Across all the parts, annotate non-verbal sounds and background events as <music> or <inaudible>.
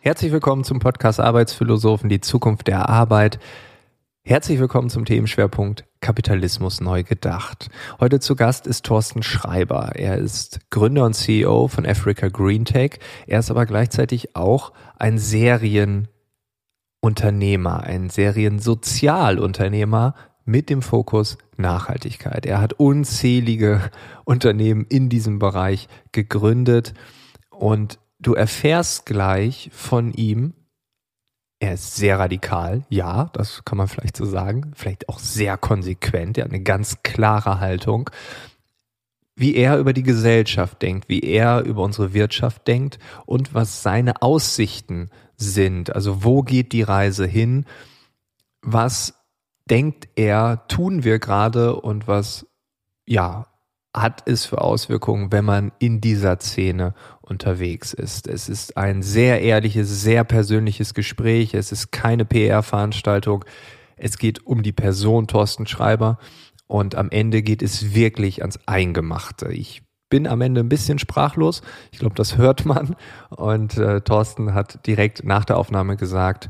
Herzlich willkommen zum Podcast Arbeitsphilosophen, die Zukunft der Arbeit. Herzlich willkommen zum Themenschwerpunkt Kapitalismus neu gedacht. Heute zu Gast ist Thorsten Schreiber. Er ist Gründer und CEO von Africa Green Tech. Er ist aber gleichzeitig auch ein Serienunternehmer, ein Seriensozialunternehmer mit dem Fokus Nachhaltigkeit. Er hat unzählige <laughs> Unternehmen in diesem Bereich gegründet und du erfährst gleich von ihm, er ist sehr radikal, ja, das kann man vielleicht so sagen, vielleicht auch sehr konsequent, er hat eine ganz klare Haltung, wie er über die Gesellschaft denkt, wie er über unsere Wirtschaft denkt und was seine Aussichten sind. Also wo geht die Reise hin? Was denkt er, tun wir gerade und was, ja, hat es für Auswirkungen, wenn man in dieser Szene unterwegs ist. Es ist ein sehr ehrliches, sehr persönliches Gespräch. Es ist keine PR-Veranstaltung. Es geht um die Person Thorsten Schreiber und am Ende geht es wirklich ans Eingemachte. Ich bin am Ende ein bisschen sprachlos. Ich glaube, das hört man. Und äh, Thorsten hat direkt nach der Aufnahme gesagt,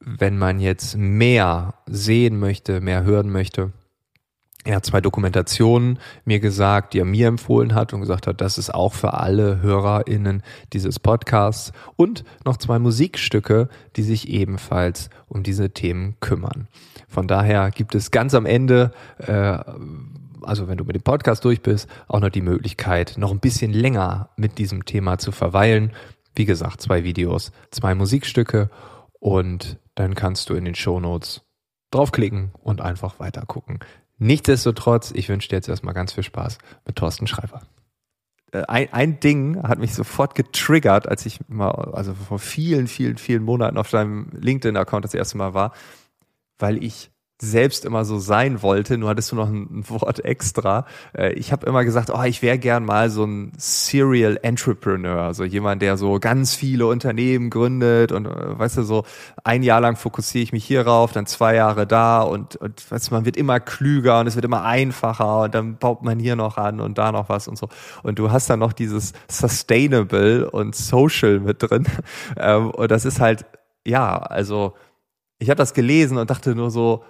wenn man jetzt mehr sehen möchte, mehr hören möchte, er hat zwei Dokumentationen mir gesagt, die er mir empfohlen hat und gesagt hat, das ist auch für alle HörerInnen dieses Podcasts und noch zwei Musikstücke, die sich ebenfalls um diese Themen kümmern. Von daher gibt es ganz am Ende, äh, also wenn du mit dem Podcast durch bist, auch noch die Möglichkeit, noch ein bisschen länger mit diesem Thema zu verweilen. Wie gesagt, zwei Videos, zwei Musikstücke und dann kannst du in den Shownotes draufklicken und einfach weiter gucken. Nichtsdestotrotz, ich wünsche dir jetzt erstmal ganz viel Spaß mit Thorsten Schreiber. Äh, ein, ein Ding hat mich sofort getriggert, als ich mal, also vor vielen, vielen, vielen Monaten auf deinem LinkedIn-Account das erste Mal war, weil ich selbst immer so sein wollte, nur hattest du noch ein, Wort extra. Äh, ich habe immer gesagt, oh, ich wäre gern mal so ein Serial Entrepreneur, also jemand, der so ganz viele Unternehmen gründet und äh, weißt du, so ein Jahr lang fokussiere ich mich hierauf, dann zwei Jahre da und, und weißt du, man wird immer klüger und es wird immer einfacher und dann baut man hier noch an und da noch was und so. Und du hast dann noch dieses Sustainable und Social mit drin. <laughs> Ähm, und das ist halt, ja, also ich habe das gelesen und dachte nur so,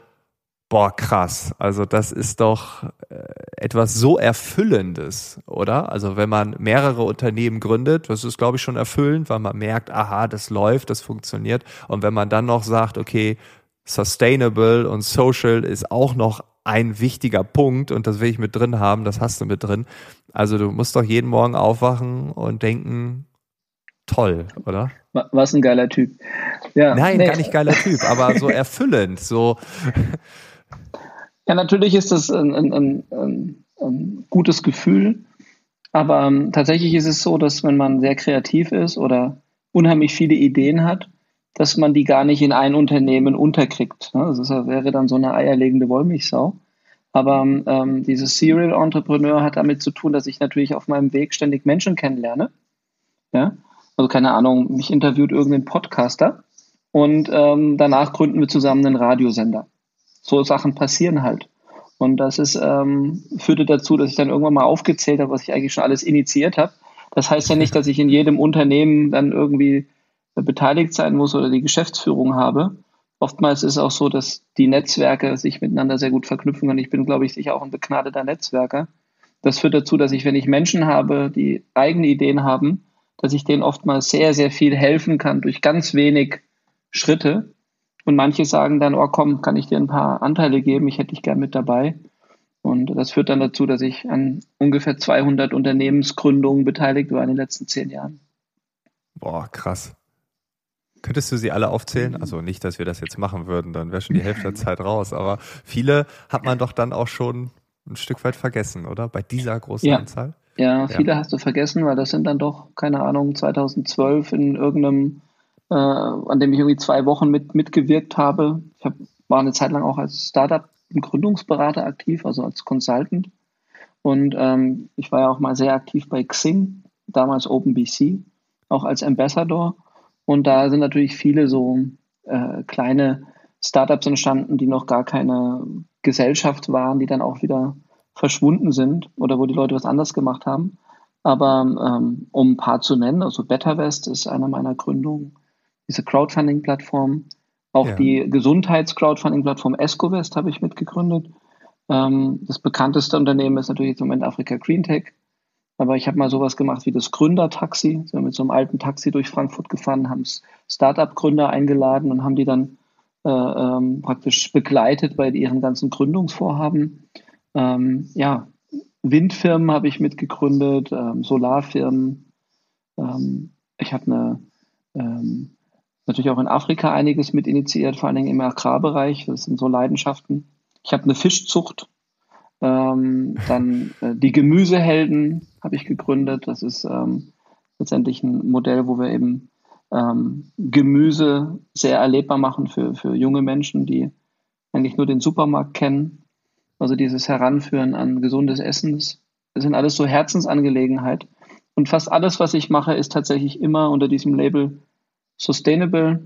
Boah, krass. Also das ist doch äh, etwas so Erfüllendes, oder? Also wenn man mehrere Unternehmen gründet, das ist, glaube ich, schon erfüllend, weil man merkt, aha, das läuft, das funktioniert. Und wenn man dann noch sagt, okay, sustainable und social ist auch noch ein wichtiger Punkt und das will ich mit drin haben, das hast du mit drin. Also du musst doch jeden Morgen aufwachen und denken, toll, oder? Was ein geiler Typ. Ja, Nein, nee. gar nicht geiler Typ, aber so <laughs> erfüllend, so ja, natürlich ist das ein, ein, ein, ein gutes Gefühl, aber ähm, tatsächlich ist es so, dass wenn man sehr kreativ ist oder unheimlich viele Ideen hat, dass man die gar nicht in ein Unternehmen unterkriegt. Ne? Das ist, wäre dann so eine eierlegende Wollmilchsau. Aber ähm, dieses Serial Entrepreneur hat damit zu tun, dass ich natürlich auf meinem Weg ständig Menschen kennenlerne. Ja? Also keine Ahnung, mich interviewt irgendein Podcaster und ähm, danach gründen wir zusammen einen Radiosender so Sachen passieren halt. Und das ist, ähm, führte dazu, dass ich dann irgendwann mal aufgezählt habe, was ich eigentlich schon alles initiiert habe. Das heißt ja nicht, <laughs> dass ich in jedem Unternehmen dann irgendwie beteiligt sein muss oder die Geschäftsführung habe. Oftmals ist es auch so, dass die Netzwerke sich miteinander sehr gut verknüpfen können. Ich bin, glaube ich, sicher auch ein begnadeter Netzwerker. Das führt dazu, dass ich, wenn ich Menschen habe, die eigene Ideen haben, dass ich denen oftmals sehr, sehr viel helfen kann durch ganz wenig Schritte und manche sagen dann, oh komm, kann ich dir ein paar Anteile geben, ich hätte dich gern mit dabei. Und das führt dann dazu, dass ich an ungefähr 200 Unternehmensgründungen beteiligt war in den letzten zehn Jahren. Boah, krass. Könntest du sie alle aufzählen? Also nicht, dass wir das jetzt machen würden, dann wäre schon die Hälfte der <laughs> Zeit raus. Aber viele hat man doch dann auch schon ein Stück weit vergessen, oder? Bei dieser großen ja. Anzahl? Ja, viele ja. hast du vergessen, weil das sind dann doch, keine Ahnung, 2012 in irgendeinem äh, an dem ich irgendwie zwei Wochen mit, mitgewirkt habe. Ich hab, war eine Zeit lang auch als Startup und Gründungsberater aktiv, also als Consultant. Und ähm, ich war ja auch mal sehr aktiv bei Xing, damals OpenBC. auch als Ambassador. Und da sind natürlich viele so äh, kleine Startups entstanden, die noch gar keine Gesellschaft waren, die dann auch wieder verschwunden sind oder wo die Leute was anders gemacht haben. Aber ähm, um ein paar zu nennen, also BetterWest ist eine meiner Gründungen, diese Crowdfunding-Plattform. Auch ja. die Gesundheits-Crowdfunding-Plattform EscoWest habe ich mitgegründet. Ähm, das bekannteste Unternehmen ist natürlich jetzt im Moment Afrika Green Tech. Aber ich habe mal sowas gemacht wie das Gründertaxi. Wir sind mit so einem alten Taxi durch Frankfurt gefahren, haben Startup-Gründer eingeladen und haben die dann äh, ähm, praktisch begleitet bei ihren ganzen Gründungsvorhaben. Ähm, ja, Windfirmen habe ich mitgegründet, ähm, Solarfirmen. Ähm, ich habe eine ähm, natürlich auch in Afrika einiges mit initiiert, vor allen Dingen im Agrarbereich. Das sind so Leidenschaften. Ich habe eine Fischzucht ähm, dann äh, die Gemüsehelden habe ich gegründet. Das ist ähm, letztendlich ein Modell, wo wir eben ähm, Gemüse sehr erlebbar machen für, für junge Menschen, die eigentlich nur den Supermarkt kennen. Also dieses Heranführen an gesundes Essen, das, sind alles so Herzensangelegenheit. Und fast alles, was ich mache, ist tatsächlich immer unter diesem Label Sustainable,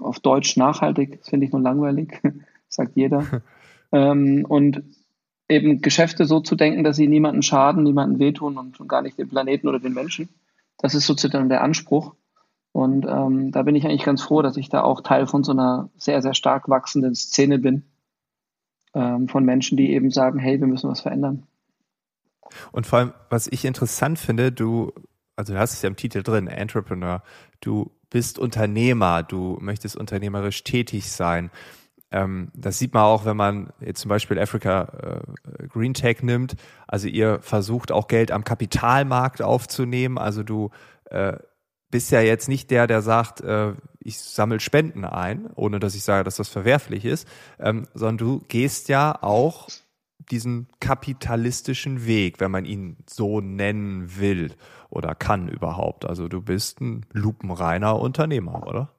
auf Deutsch nachhaltig. Das finde ich nur langweilig, <laughs> sagt jeder. <laughs> ähm, und eben Geschäfte so zu denken, dass sie niemanden schaden, niemanden wehtun und gar nicht dem Planeten oder den Menschen. Das ist sozusagen der Anspruch. Und ähm, da bin ich eigentlich ganz froh, dass ich da auch Teil von so einer sehr, sehr stark wachsenden Szene bin. Ähm, von Menschen, die eben sagen, hey, wir müssen was verändern. Und vor allem, was ich interessant finde, du, also du hast es ja im Titel drin, Entrepreneur, du bist Unternehmer, du möchtest unternehmerisch tätig sein. Ähm, das sieht man auch, wenn man jetzt zum Beispiel Africa äh, Green Tech nimmt. Also ihr versucht auch Geld am Kapitalmarkt aufzunehmen. Also du äh, bist ja jetzt nicht der, der sagt, äh, ich sammle Spenden ein, ohne dass ich sage, dass das verwerflich ist, ähm, sondern du gehst ja auch diesen kapitalistischen Weg, wenn man ihn so nennen will oder kann überhaupt. Also du bist ein lupenreiner Unternehmer, oder?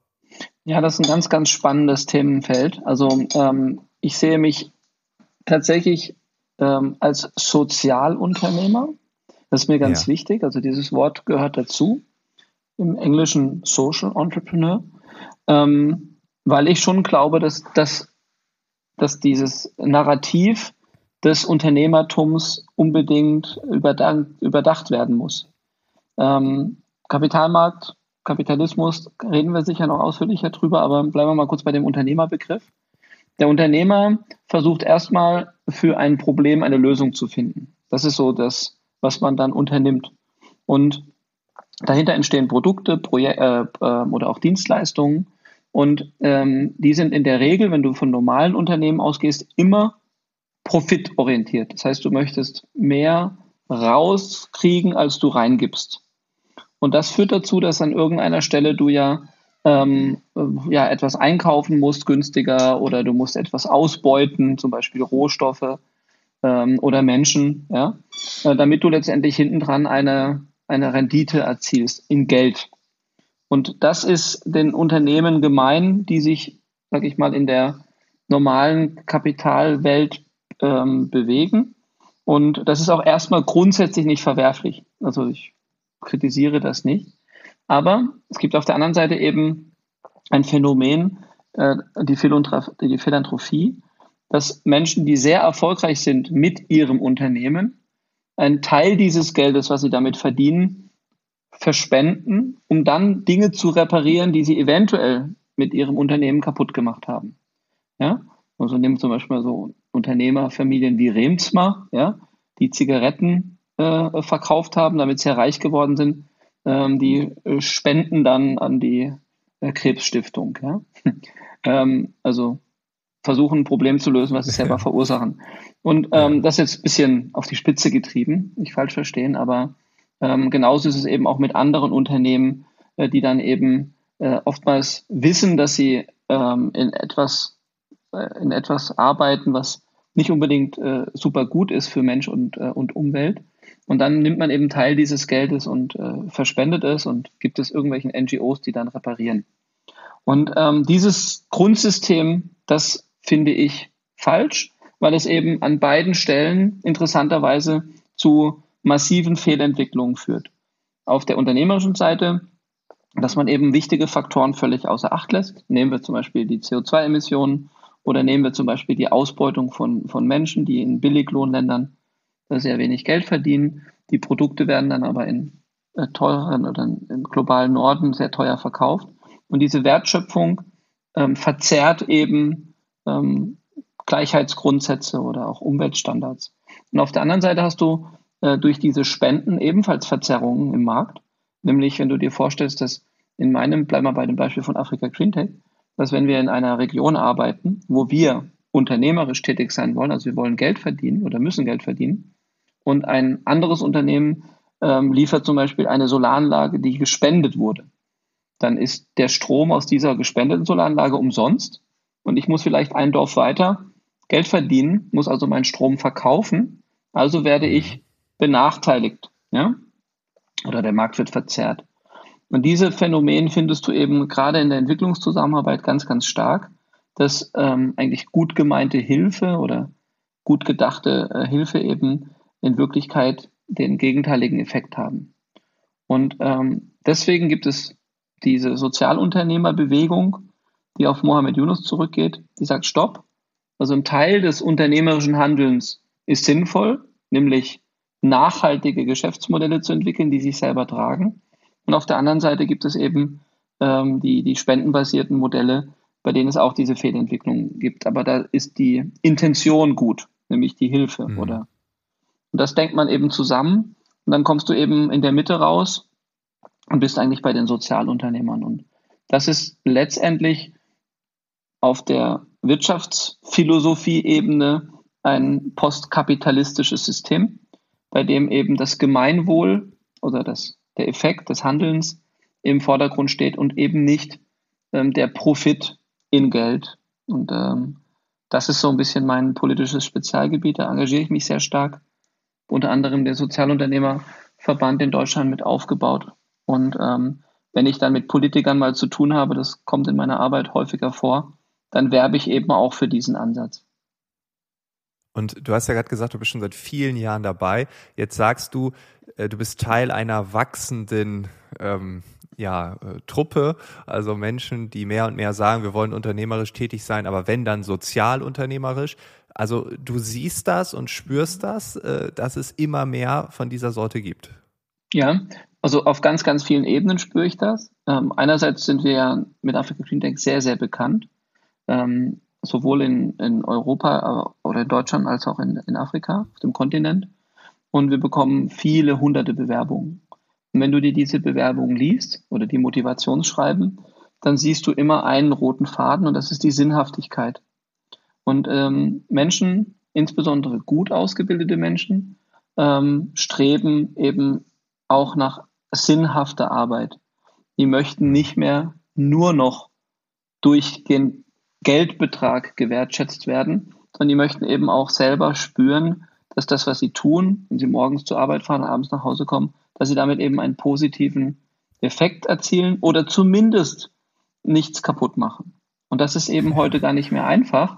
Ja, das ist ein ganz, ganz spannendes Themenfeld. Also ähm, ich sehe mich tatsächlich ähm, als Sozialunternehmer. Das ist mir ganz ja. wichtig. Also dieses Wort gehört dazu. Im Englischen Social Entrepreneur. Ähm, weil ich schon glaube, dass, dass, dass dieses Narrativ des Unternehmertums unbedingt überdacht, überdacht werden muss. Ähm, Kapitalmarkt Kapitalismus reden wir sicher noch ausführlicher drüber, aber bleiben wir mal kurz bei dem Unternehmerbegriff. Der Unternehmer versucht erstmal für ein Problem eine Lösung zu finden. Das ist so das, was man dann unternimmt. Und dahinter entstehen Produkte Proje äh, äh, oder auch Dienstleistungen. Und ähm, die sind in der Regel, wenn du von normalen Unternehmen ausgehst, immer profitorientiert. Das heißt, du möchtest mehr rauskriegen, als du reingibst. Und das führt dazu, dass an irgendeiner Stelle du ja, ähm, ja etwas einkaufen musst, günstiger, oder du musst etwas ausbeuten, zum Beispiel Rohstoffe ähm, oder Menschen, ja, äh, damit du letztendlich hintendran eine, eine Rendite erzielst in Geld. Und das ist den Unternehmen gemein, die sich, sag ich mal, in der normalen Kapitalwelt ähm, bewegen. Und das ist auch erstmal grundsätzlich nicht verwerflich. Also ich kritisiere das nicht. Aber es gibt auf der anderen Seite eben ein Phänomen, äh, die, die Philanthropie, dass Menschen, die sehr erfolgreich sind mit ihrem Unternehmen, einen Teil dieses Geldes, was sie damit verdienen, verspenden, um dann Dinge zu reparieren, die sie eventuell mit ihrem Unternehmen kaputt gemacht haben. Ja? Also nehmen zum Beispiel so Unternehmerfamilien wie Remsmar, ja, die Zigaretten äh, verkauft haben, damit sie reich geworden sind, ähm, die äh, spenden dann an die äh, Krebsstiftung. Ja? <laughs> ähm, also versuchen, ein Problem zu lösen, was sie selber <laughs> verursachen. Und ähm, das ist jetzt ein bisschen auf die Spitze getrieben, nicht falsch verstehen, aber ähm, genauso ist es eben auch mit anderen Unternehmen, äh, die dann eben äh, oftmals wissen, dass sie ähm, in etwas äh, in etwas arbeiten, was nicht unbedingt äh, super gut ist für Mensch und, äh, und Umwelt und dann nimmt man eben Teil dieses Geldes und äh, verspendet es und gibt es irgendwelchen NGOs, die dann reparieren. Und ähm, dieses Grundsystem, das finde ich falsch, weil es eben an beiden Stellen interessanterweise zu massiven Fehlentwicklungen führt. Auf der unternehmerischen Seite dass man eben wichtige Faktoren völlig außer Acht lässt. Nehmen wir zum Beispiel die CO2-Emissionen oder nehmen wir zum Beispiel die Ausbeutung von, von Menschen, die in Billiglohnländern sehr wenig Geld verdienen. Die Produkte werden dann aber in äh, teureren oder im globalen Norden sehr teuer verkauft. Und diese Wertschöpfung ähm, verzerrt eben ähm, Gleichheitsgrundsätze oder auch Umweltstandards. Und auf der anderen Seite hast du äh, durch diese Spenden ebenfalls Verzerrungen im Markt. Nämlich, wenn du dir vorstellst, dass in meinem, bleiben wir bei dem Beispiel von Afrika Green Tech, dass wenn wir in einer Region arbeiten, wo wir unternehmerisch tätig sein wollen, also wir wollen Geld verdienen oder müssen Geld verdienen, und ein anderes Unternehmen ähm, liefert zum Beispiel eine Solaranlage, die gespendet wurde, dann ist der Strom aus dieser gespendeten Solaranlage umsonst und ich muss vielleicht ein Dorf weiter Geld verdienen, muss also meinen Strom verkaufen, also werde ich benachteiligt. Ja? oder der Markt wird verzerrt. Und diese Phänomen findest du eben gerade in der Entwicklungszusammenarbeit ganz, ganz stark, dass ähm, eigentlich gut gemeinte Hilfe oder gut gedachte äh, Hilfe eben in Wirklichkeit den gegenteiligen Effekt haben. Und ähm, deswegen gibt es diese Sozialunternehmerbewegung, die auf Mohammed Yunus zurückgeht, die sagt, stopp. Also ein Teil des unternehmerischen Handelns ist sinnvoll, nämlich nachhaltige Geschäftsmodelle zu entwickeln, die sich selber tragen. Und auf der anderen Seite gibt es eben ähm, die, die spendenbasierten Modelle, bei denen es auch diese Fehlentwicklung gibt. Aber da ist die Intention gut, nämlich die Hilfe, mhm. oder? Und das denkt man eben zusammen. Und dann kommst du eben in der Mitte raus und bist eigentlich bei den Sozialunternehmern. Und das ist letztendlich auf der Wirtschaftsphilosophie-Ebene ein postkapitalistisches System bei dem eben das Gemeinwohl oder das, der Effekt des Handelns im Vordergrund steht und eben nicht ähm, der Profit in Geld. Und ähm, das ist so ein bisschen mein politisches Spezialgebiet. Da engagiere ich mich sehr stark. Unter anderem der Sozialunternehmerverband in Deutschland mit aufgebaut. Und ähm, wenn ich dann mit Politikern mal zu tun habe, das kommt in meiner Arbeit häufiger vor, dann werbe ich eben auch für diesen Ansatz. Und du hast ja gerade gesagt, du bist schon seit vielen Jahren dabei. Jetzt sagst du, äh, du bist Teil einer wachsenden ähm, ja, äh, Truppe, also Menschen, die mehr und mehr sagen, wir wollen unternehmerisch tätig sein, aber wenn dann sozialunternehmerisch. Also du siehst das und spürst das, äh, dass es immer mehr von dieser Sorte gibt. Ja, also auf ganz, ganz vielen Ebenen spüre ich das. Ähm, einerseits sind wir mit Africa Green Tech sehr, sehr bekannt. Ähm, sowohl in, in Europa äh, oder in Deutschland als auch in, in Afrika, auf dem Kontinent. Und wir bekommen viele hunderte Bewerbungen. Und wenn du dir diese Bewerbungen liest oder die Motivationsschreiben, dann siehst du immer einen roten Faden und das ist die Sinnhaftigkeit. Und ähm, Menschen, insbesondere gut ausgebildete Menschen, ähm, streben eben auch nach sinnhafter Arbeit. Die möchten nicht mehr nur noch durchgehend Geldbetrag gewertschätzt werden, sondern die möchten eben auch selber spüren, dass das, was sie tun, wenn sie morgens zur Arbeit fahren abends nach Hause kommen, dass sie damit eben einen positiven Effekt erzielen oder zumindest nichts kaputt machen. Und das ist eben heute gar nicht mehr einfach,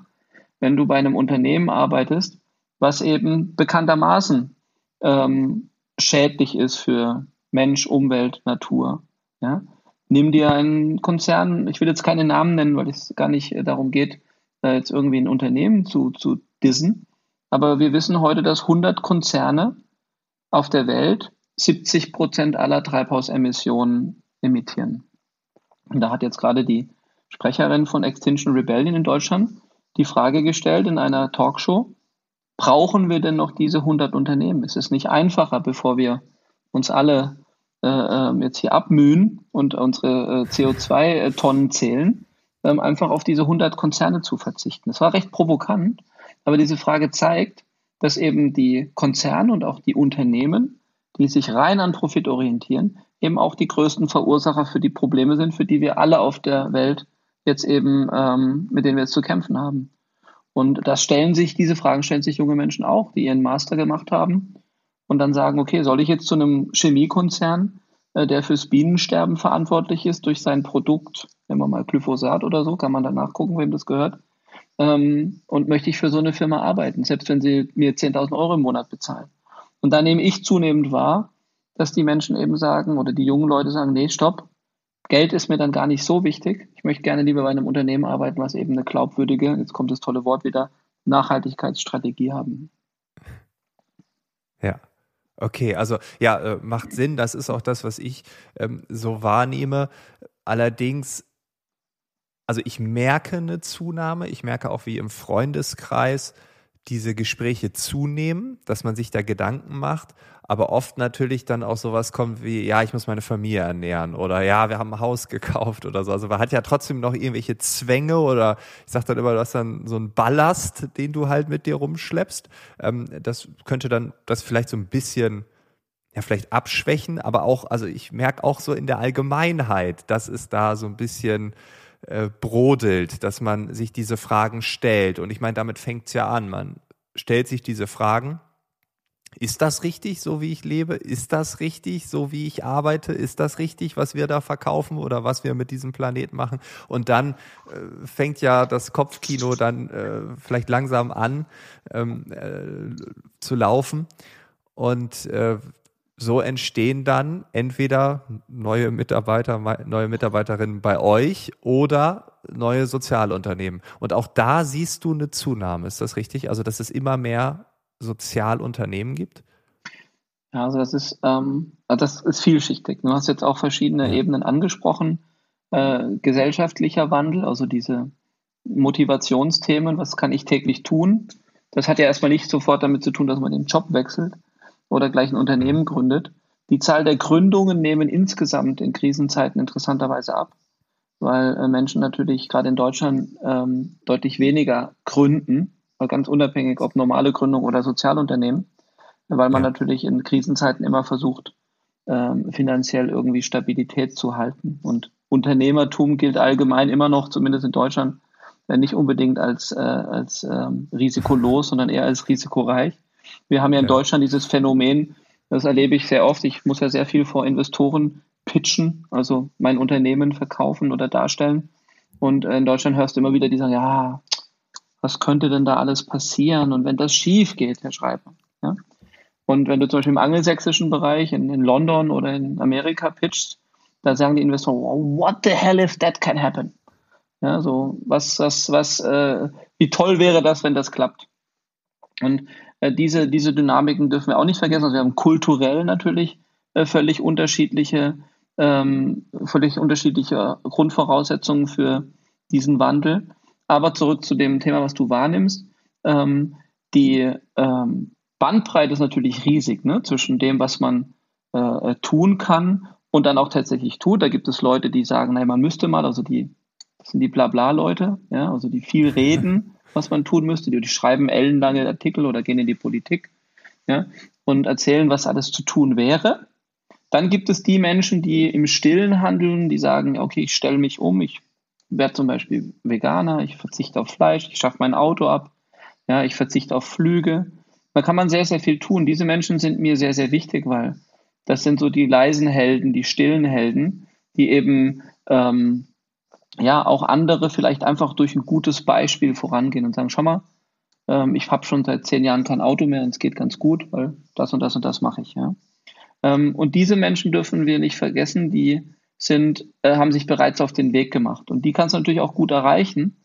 wenn du bei einem Unternehmen arbeitest, was eben bekanntermaßen ähm, schädlich ist für Mensch, Umwelt, Natur. Ja? Nimm dir einen Konzern, ich will jetzt keine Namen nennen, weil es gar nicht äh, darum geht, jetzt irgendwie ein Unternehmen zu, zu dissen. Aber wir wissen heute, dass 100 Konzerne auf der Welt 70 Prozent aller Treibhausemissionen emittieren. Und da hat jetzt gerade die Sprecherin von Extinction Rebellion in Deutschland die Frage gestellt in einer Talkshow, brauchen wir denn noch diese 100 Unternehmen? Ist es nicht einfacher, bevor wir uns alle äh, ähm, jetzt hier abmühen und unsere äh, CO2-Tonnen zählen, ähm, einfach auf diese 100 Konzerne zu verzichten. Das war recht provokant, aber diese Frage zeigt, dass eben die Konzerne und auch die Unternehmen, die sich rein an Profit orientieren, eben auch die größten Verursacher für die Probleme sind, für die wir alle auf der Welt jetzt eben, ähm, mit denen wir jetzt zu kämpfen haben. Und das stellen sich, diese Fragen stellen sich junge Menschen auch, die ihren Master gemacht haben und dann sagen, okay, soll ich jetzt zu einem Chemiekonzern, äh, der fürs Bienensterben verantwortlich ist, durch sein Produkt, nehmen wir mal Glyphosat oder so, kann man dann nachgucken, wem das gehört, ähm, und möchte ich für so eine Firma arbeiten, selbst wenn sie mir 10.000 Euro im Monat bezahlen. Und da nehme ich zunehmend wahr, dass die Menschen eben sagen oder die jungen Leute sagen, nee, stopp, Geld ist mir dann gar nicht so wichtig. Ich möchte gerne lieber bei einem Unternehmen arbeiten, was eben eine glaubwürdige, jetzt kommt das tolle Wort wieder, Nachhaltigkeitsstrategie haben. Ja. Okay, also ja, äh, macht Sinn. Das ist auch das, was ich ähm, so wahrnehme. Allerdings, also ich merke eine Zunahme. Ich merke auch, wie im Freundeskreis diese Gespräche zunehmen, dass man sich da Gedanken macht, aber oft natürlich dann auch sowas kommt wie, ja, ich muss meine Familie ernähren oder ja, wir haben ein Haus gekauft oder so. Also man hat ja trotzdem noch irgendwelche Zwänge oder ich sag dann immer, du hast dann so einen Ballast, den du halt mit dir rumschleppst. Ähm, das könnte dann das vielleicht so ein bisschen ja, vielleicht abschwächen, aber auch, also ich merke auch so in der Allgemeinheit, dass es da so ein bisschen äh, brodelt, dass man sich diese Fragen stellt. Und ich meine, damit fängt es ja an. Man stellt sich diese Fragen. Ist das richtig, so wie ich lebe? Ist das richtig, so wie ich arbeite? Ist das richtig, was wir da verkaufen oder was wir mit diesem Planet machen? Und dann äh, fängt ja das Kopfkino dann äh, vielleicht langsam an ähm, äh, zu laufen. Und äh, so entstehen dann entweder neue Mitarbeiter, neue Mitarbeiterinnen bei euch oder neue Sozialunternehmen. Und auch da siehst du eine Zunahme. Ist das richtig? Also, dass es immer mehr Sozialunternehmen gibt? Ja, also das ist, ähm, das ist vielschichtig. Du hast jetzt auch verschiedene. Ebenen angesprochen. Äh, gesellschaftlicher Wandel, also diese Motivationsthemen, was kann ich täglich tun? Das hat ja erstmal nicht sofort damit zu tun, dass man den Job wechselt, oder gleich ein Unternehmen gründet. Die Zahl der Gründungen nehmen insgesamt in Krisenzeiten interessanterweise ab, weil äh, Menschen natürlich gerade in Deutschland ähm, deutlich weniger gründen, ganz unabhängig ob normale Gründung oder Sozialunternehmen, weil man ja. natürlich in Krisenzeiten immer versucht, ähm, finanziell irgendwie Stabilität zu halten. Und Unternehmertum gilt allgemein immer noch, zumindest in Deutschland, äh, nicht unbedingt als, äh, als ähm, risikolos, sondern eher als risikoreich. Wir haben ja in ja. Deutschland dieses Phänomen, das erlebe ich sehr oft. Ich muss ja sehr viel vor Investoren pitchen, also mein Unternehmen verkaufen oder darstellen. Und in Deutschland hörst du immer wieder die sagen, ja, was könnte denn da alles passieren? Und wenn das schief geht, Herr Schreiber. Ja? Und wenn du zum Beispiel im angelsächsischen Bereich in, in London oder in Amerika pitchst, da sagen die Investoren, oh, what the hell if that can happen? Ja, so was, was, was, äh, wie toll wäre das, wenn das klappt? Und äh, diese, diese Dynamiken dürfen wir auch nicht vergessen. Also wir haben kulturell natürlich äh, völlig unterschiedliche, ähm, völlig unterschiedliche Grundvoraussetzungen für diesen Wandel. Aber zurück zu dem Thema, was du wahrnimmst. Ähm, die ähm, Bandbreite ist natürlich riesig ne? zwischen dem, was man äh, tun kann und dann auch tatsächlich tut. Da gibt es Leute, die sagen, nein, man müsste mal, also die, das sind die Blabla-Leute, ja, also die viel <laughs> reden was man tun müsste. Die, die schreiben ellenlange Artikel oder gehen in die Politik ja, und erzählen, was alles zu tun wäre. Dann gibt es die Menschen, die im Stillen handeln, die sagen, okay, ich stelle mich um, ich werde zum Beispiel Veganer, ich verzichte auf Fleisch, ich schaffe mein Auto ab, ja, ich verzichte auf Flüge. Da kann man sehr, sehr viel tun. Diese Menschen sind mir sehr, sehr wichtig, weil das sind so die leisen Helden, die stillen Helden, die eben ähm, ja auch andere vielleicht einfach durch ein gutes Beispiel vorangehen und sagen, schau mal, ähm, ich habe schon seit zehn Jahren kein Auto mehr und es geht ganz gut, weil das und das und das mache ich. Ja. Ähm, und diese Menschen dürfen wir nicht vergessen, die sind, äh, haben sich bereits auf den Weg gemacht. Und die kannst du natürlich auch gut erreichen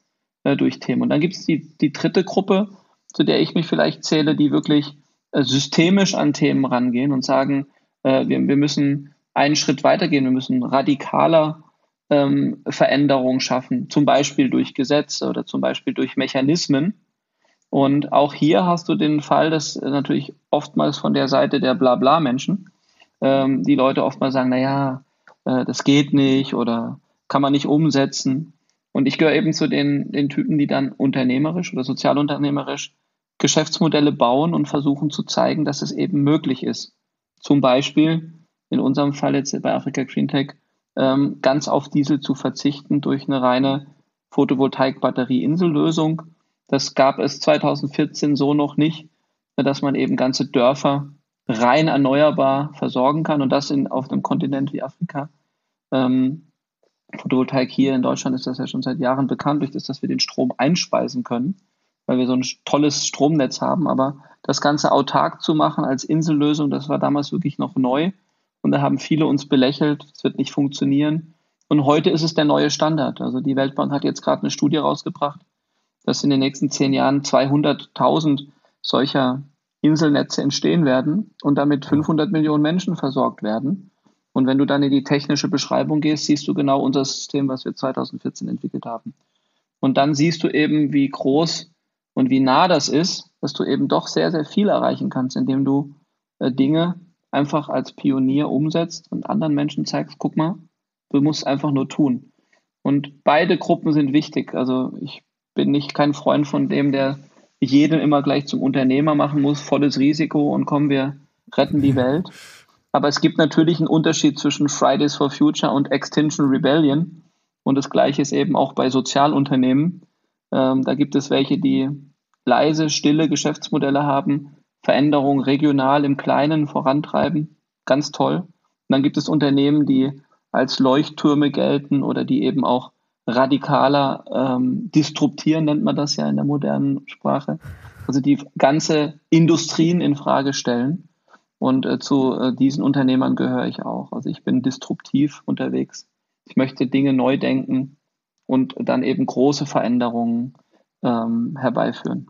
äh, durch Themen. Und dann gibt es die, die dritte Gruppe, zu der ich mich vielleicht zähle, die wirklich äh, systemisch an Themen rangehen und sagen, äh, wir, wir müssen einen Schritt weitergehen, wir müssen radikaler ähm, Veränderungen schaffen, zum Beispiel durch Gesetze oder zum Beispiel durch Mechanismen. Und auch hier hast du den Fall, dass natürlich oftmals von der Seite der Blabla-Menschen ähm, die Leute oftmals sagen, naja, äh, das geht nicht oder kann man nicht umsetzen. Und ich gehöre eben zu den, den Typen, die dann unternehmerisch oder sozialunternehmerisch Geschäftsmodelle bauen und versuchen zu zeigen, dass es eben möglich ist. Zum Beispiel in unserem Fall jetzt bei Afrika Green Tech ähm, ganz auf Diesel zu verzichten durch eine reine Photovoltaik-Batterie-Insellösung. Das gab es 2014 so noch nicht, dass man eben ganze Dörfer rein erneuerbar versorgen kann und das in, auf einem Kontinent wie Afrika. Ähm, Photovoltaik hier in Deutschland ist das ja schon seit Jahren bekannt, durch das, dass wir den Strom einspeisen können, weil wir so ein tolles Stromnetz haben. Aber das Ganze autark zu machen als Insellösung, das war damals wirklich noch neu. Und da haben viele uns belächelt, es wird nicht funktionieren. Und heute ist es der neue Standard. Also die Weltbank hat jetzt gerade eine Studie rausgebracht, dass in den nächsten zehn Jahren 200.000 solcher Inselnetze entstehen werden und damit 500 Millionen Menschen versorgt werden. Und wenn du dann in die technische Beschreibung gehst, siehst du genau unser System, was wir 2014 entwickelt haben. Und dann siehst du eben, wie groß und wie nah das ist, dass du eben doch sehr, sehr viel erreichen kannst, indem du äh, Dinge einfach als Pionier umsetzt und anderen Menschen zeigst, guck mal, du musst einfach nur tun. Und beide Gruppen sind wichtig. Also ich bin nicht kein Freund von dem, der jeden immer gleich zum Unternehmer machen muss, volles Risiko und kommen wir retten die <laughs> Welt. Aber es gibt natürlich einen Unterschied zwischen Fridays for Future und Extinction Rebellion. Und das Gleiche ist eben auch bei Sozialunternehmen. Ähm, da gibt es welche, die leise, stille Geschäftsmodelle haben, Veränderungen regional im Kleinen vorantreiben. Ganz toll. Und dann gibt es Unternehmen, die als Leuchttürme gelten oder die eben auch radikaler ähm, disruptieren, nennt man das ja in der modernen Sprache. Also die ganze Industrien in Frage stellen. Und äh, zu äh, diesen Unternehmern gehöre ich auch. Also ich bin disruptiv unterwegs. Ich möchte Dinge neu denken und dann eben große Veränderungen ähm, herbeiführen.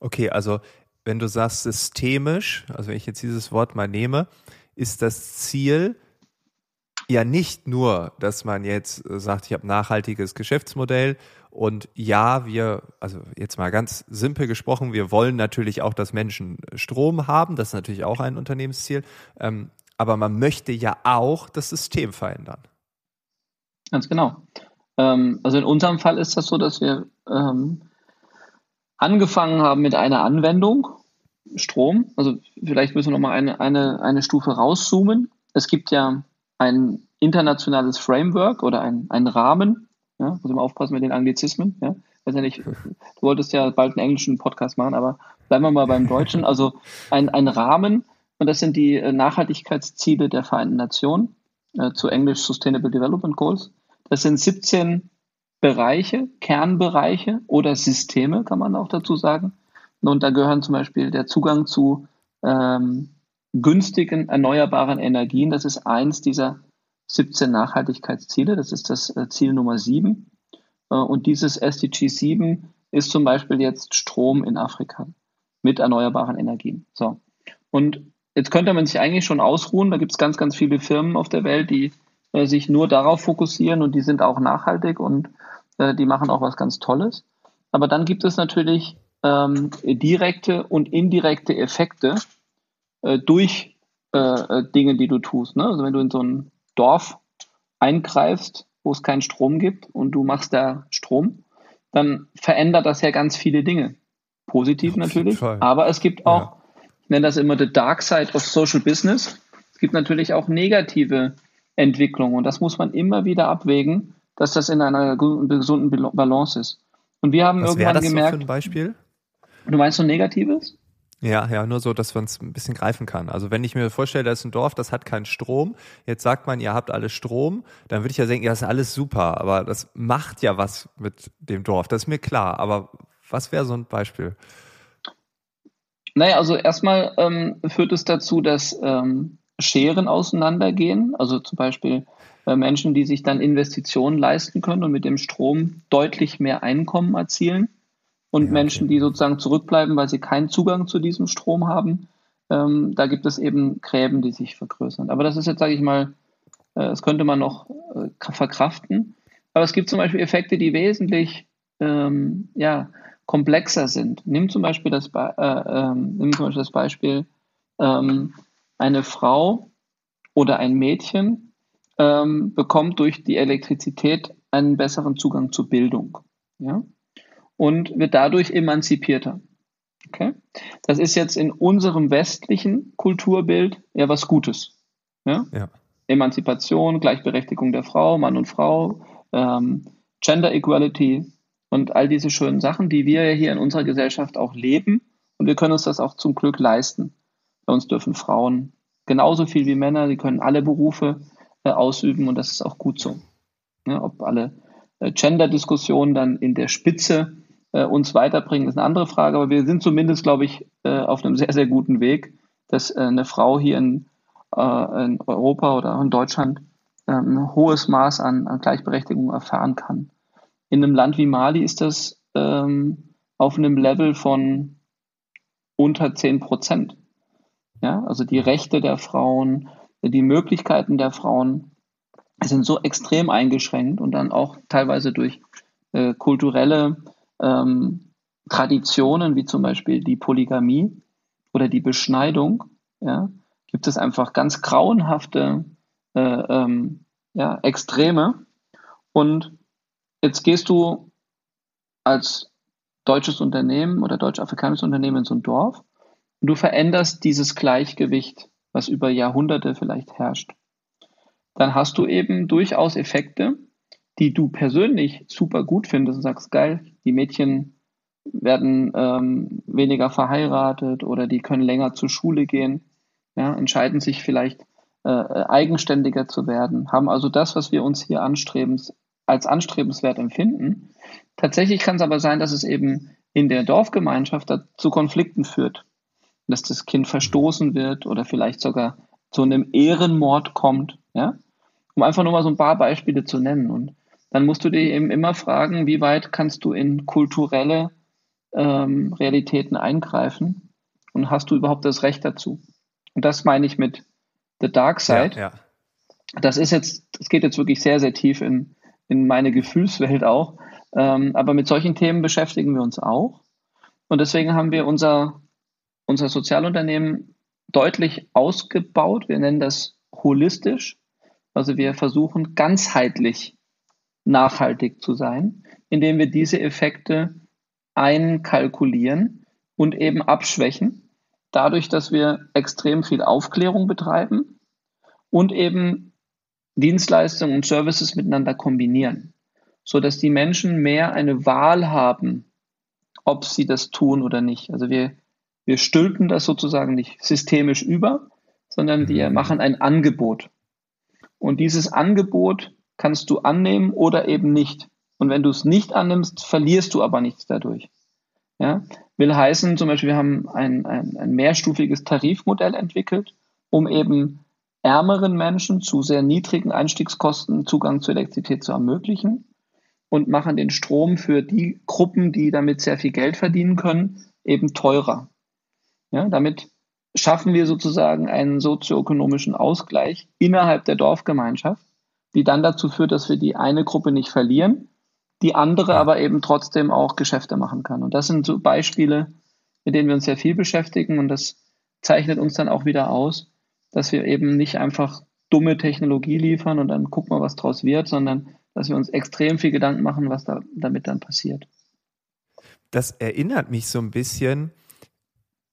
Okay, also wenn du sagst systemisch, also wenn ich jetzt dieses Wort mal nehme, ist das Ziel ja nicht nur, dass man jetzt äh, sagt, ich habe nachhaltiges Geschäftsmodell und ja, wir, also jetzt mal ganz simpel gesprochen, wir wollen natürlich auch, dass Menschen Strom haben, das ist natürlich auch ein Unternehmensziel, ähm, aber man möchte ja auch das System verändern. Ganz genau. Ähm, also in unserem Fall ist das so, dass wir ähm, angefangen haben mit einer Anwendung, Strom. Also vielleicht müssen wir nochmal eine, eine, eine Stufe rauszoomen. Es gibt ja ein internationales Framework oder ein, ein Rahmen. Ja, muss immer aufpassen mit den Anglizismen. Ja. Weiß ja nicht, du wolltest ja bald einen englischen Podcast machen, aber bleiben wir mal beim Deutschen. Also ein, ein Rahmen, und das sind die äh, Nachhaltigkeitsziele der Vereinten Nationen, äh, zu Englisch Sustainable Development Goals. Das sind 17 Bereiche, Kernbereiche oder Systeme, kann man auch dazu sagen. Und da gehören zum Beispiel der Zugang zu ähm, günstigen erneuerbaren Energien. Das ist eins dieser 17 Nachhaltigkeitsziele. Das ist das äh, Ziel Nummer 7. Äh, und dieses SDG 7 ist zum Beispiel jetzt Strom in Afrika mit erneuerbaren Energien. So. Und jetzt könnte man sich eigentlich schon ausruhen. Da gibt es ganz, ganz viele Firmen auf der Welt, die äh, sich nur darauf fokussieren und die sind auch nachhaltig und die machen auch was ganz Tolles. Aber dann gibt es natürlich ähm, direkte und indirekte Effekte äh, durch äh, äh, Dinge, die du tust. Ne? Also wenn du in so ein Dorf eingreifst, wo es keinen Strom gibt und du machst da Strom, dann verändert das ja ganz viele Dinge. Positiv natürlich, aber es gibt auch, ja. ich nenne das immer the dark side of social business. Es gibt natürlich auch negative Entwicklungen und das muss man immer wieder abwägen, dass das in einer gesunden Balance ist. Und wir haben Was irgendwann das gemerkt. So für ein Beispiel? Du meinst so Negatives? Ja, ja, nur so, dass man es ein bisschen greifen kann. Also wenn ich mir vorstelle, da ist ein Dorf, das hat keinen Strom. Jetzt sagt man, ihr habt alle Strom, dann würde ich ja denken, ja, das ist alles super, aber das macht ja was mit dem Dorf. Das ist mir klar. Aber was wäre so ein Beispiel? Naja, also erstmal ähm, führt es dazu, dass ähm, Scheren auseinandergehen. Also zum Beispiel äh, Menschen, die sich dann Investitionen leisten können und mit dem Strom deutlich mehr Einkommen erzielen und ja, Menschen, die sozusagen zurückbleiben, weil sie keinen Zugang zu diesem Strom haben. Ähm, da gibt es eben Gräben, die sich vergrößern. Aber das ist jetzt, sage ich mal, äh, das könnte man noch äh, verkraften. Aber es gibt zum Beispiel Effekte, die wesentlich ähm, ja, komplexer sind. Nimm zum Beispiel das, Be äh, ähm, nimm zum Beispiel das Beispiel, ähm, eine Frau oder ein Mädchen ähm, bekommt durch die Elektrizität einen besseren Zugang zur Bildung. Ja? Und wird dadurch emanzipierter. Okay? Das ist jetzt in unserem westlichen Kulturbild ja was Gutes. Ja? ja. Emanzipation, Gleichberechtigung der Frau, Mann und Frau, ähm, Gender Equality und all diese schönen Sachen, die wir ja hier in unserer Gesellschaft auch leben. Und wir können uns das auch zum Glück leisten. Bei uns dürfen Frauen genauso viel wie Männer, sie können alle Berufe äh, ausüben und das ist auch gut so. Ja, ob alle äh, Gender-Diskussionen dann in der Spitze äh, uns weiterbringen, ist eine andere Frage, aber wir sind zumindest, glaube ich, äh, auf einem sehr, sehr guten Weg, dass äh, eine Frau hier in, äh, in Europa oder in Deutschland ähm, ein hohes Maß an, an, Gleichberechtigung erfahren kann. In einem Land wie Mali ist das ähm, auf einem Level von unter 10 Prozent. Ja, also die Rechte der Frauen, die Möglichkeiten der Frauen sind so extrem eingeschränkt und dann auch teilweise durch äh, kulturelle ähm, Traditionen, wie zum Beispiel die Polygamie oder die Beschneidung, ja, gibt es einfach ganz grauenhafte äh, ähm, ja, Extreme. Und jetzt gehst du als deutsches Unternehmen oder deutsch-afrikanisches Unternehmen in so ein Dorf und du veränderst dieses Gleichgewicht, was über Jahrhunderte vielleicht herrscht. Dann hast du eben durchaus Effekte, die du persönlich super gut findest und sagst, geil, die Mädchen werden ähm, weniger verheiratet oder die können länger zur Schule gehen, ja, entscheiden sich vielleicht äh, eigenständiger zu werden, haben also das, was wir uns hier anstrebens, als anstrebenswert empfinden. Tatsächlich kann es aber sein, dass es eben in der Dorfgemeinschaft zu Konflikten führt, dass das Kind verstoßen wird oder vielleicht sogar zu einem Ehrenmord kommt, ja, um einfach nur mal so ein paar Beispiele zu nennen. Und dann musst du dir eben immer fragen, wie weit kannst du in kulturelle ähm, Realitäten eingreifen und hast du überhaupt das Recht dazu? Und das meine ich mit The Dark Side. Ja, ja. Das ist jetzt, das geht jetzt wirklich sehr, sehr tief in, in meine Gefühlswelt auch. Ähm, aber mit solchen Themen beschäftigen wir uns auch. Und deswegen haben wir unser, unser Sozialunternehmen deutlich ausgebaut. Wir nennen das holistisch. Also wir versuchen ganzheitlich nachhaltig zu sein, indem wir diese Effekte einkalkulieren und eben abschwächen, dadurch, dass wir extrem viel Aufklärung betreiben und eben Dienstleistungen und Services miteinander kombinieren, so dass die Menschen mehr eine Wahl haben, ob sie das tun oder nicht. Also wir, wir stülpen das sozusagen nicht systemisch über, sondern wir mhm. machen ein Angebot. Und dieses Angebot kannst du annehmen oder eben nicht. Und wenn du es nicht annimmst, verlierst du aber nichts dadurch. Ja? Will heißen, zum Beispiel, wir haben ein, ein, ein mehrstufiges Tarifmodell entwickelt, um eben ärmeren Menschen zu sehr niedrigen Einstiegskosten Zugang zur Elektrizität zu ermöglichen und machen den Strom für die Gruppen, die damit sehr viel Geld verdienen können, eben teurer. Ja, damit schaffen wir sozusagen einen sozioökonomischen Ausgleich innerhalb der Dorfgemeinschaft, die dann dazu führt, dass wir die eine Gruppe nicht verlieren, die andere aber eben trotzdem auch Geschäfte machen kann. Und das sind so Beispiele, mit denen wir uns sehr viel beschäftigen und das zeichnet uns dann auch wieder aus, dass wir eben nicht einfach dumme Technologie liefern und dann gucken wir, was draus wird, sondern dass wir uns extrem viel Gedanken machen, was da damit dann passiert. Das erinnert mich so ein bisschen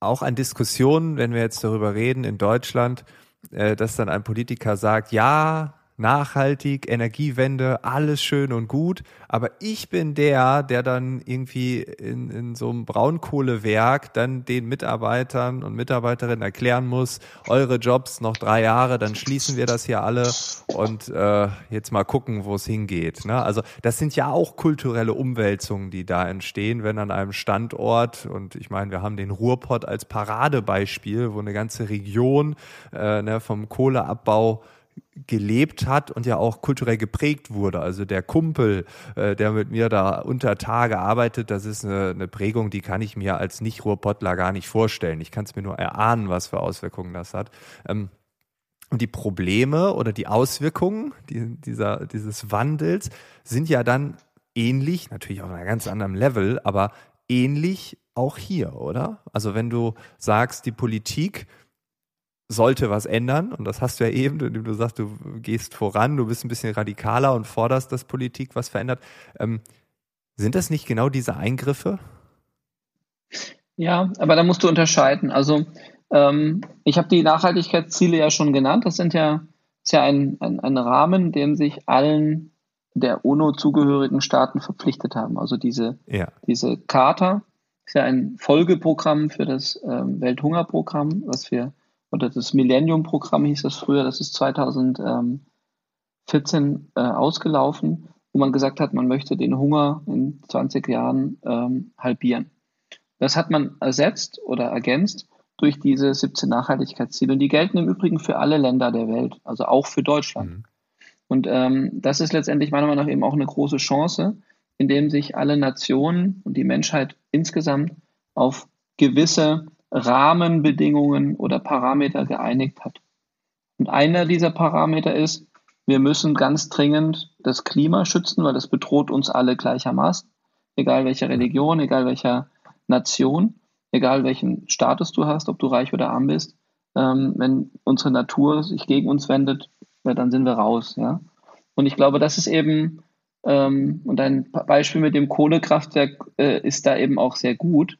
auch an Diskussionen, wenn wir jetzt darüber reden in Deutschland, äh, dass dann ein Politiker sagt, ja, nachhaltig, Energiewende, alles schön und gut. Aber ich bin der, der dann irgendwie in, in so einem Braunkohlewerk dann den Mitarbeitern und Mitarbeiterinnen erklären muss, eure Jobs noch drei Jahre, dann schließen wir das hier alle und äh, jetzt mal gucken, wo es hingeht. Ne? Also das sind ja auch kulturelle Umwälzungen, die da entstehen, wenn an einem Standort, und ich meine, wir haben den Ruhrpott als Paradebeispiel, wo eine ganze Region äh, ne, vom Kohleabbau gelebt hat und ja auch kulturell geprägt wurde. Also der Kumpel, äh, der mit mir da unter Tage arbeitet, das ist eine, eine Prägung, die kann ich mir als Nicht-Ruhrpottler gar nicht vorstellen. Ich kann es mir nur erahnen, was für Auswirkungen das hat. Ähm, und die Probleme oder die Auswirkungen die, dieser, dieses Wandels sind ja dann ähnlich, natürlich auf einem ganz anderen Level, aber ähnlich auch hier, oder? Also wenn du sagst, die Politik sollte was ändern. Und das hast du ja eben, indem du sagst, du gehst voran, du bist ein bisschen radikaler und forderst, dass Politik was verändert. Ähm, sind das nicht genau diese Eingriffe? Ja, aber da musst du unterscheiden. Also ähm, ich habe die Nachhaltigkeitsziele ja schon genannt. Das sind ja, ist ja ein, ein, ein Rahmen, dem sich allen der UNO zugehörigen Staaten verpflichtet haben. Also diese, ja. diese Charta ist ja ein Folgeprogramm für das ähm, Welthungerprogramm, was wir oder das Millennium-Programm hieß das früher, das ist 2014 äh, ausgelaufen, wo man gesagt hat, man möchte den Hunger in 20 Jahren ähm, halbieren. Das hat man ersetzt oder ergänzt durch diese 17 Nachhaltigkeitsziele. Und die gelten im Übrigen für alle Länder der Welt, also auch für Deutschland. Mhm. Und ähm, das ist letztendlich meiner Meinung nach eben auch eine große Chance, indem sich alle Nationen und die Menschheit insgesamt auf gewisse Rahmenbedingungen oder Parameter geeinigt hat. Und einer dieser Parameter ist, wir müssen ganz dringend das Klima schützen, weil das bedroht uns alle gleichermaßen, egal welcher Religion, egal welcher Nation, egal welchen Status du hast, ob du reich oder arm bist. Ähm, wenn unsere Natur sich gegen uns wendet, ja, dann sind wir raus. Ja? Und ich glaube, das ist eben, ähm, und ein Beispiel mit dem Kohlekraftwerk äh, ist da eben auch sehr gut.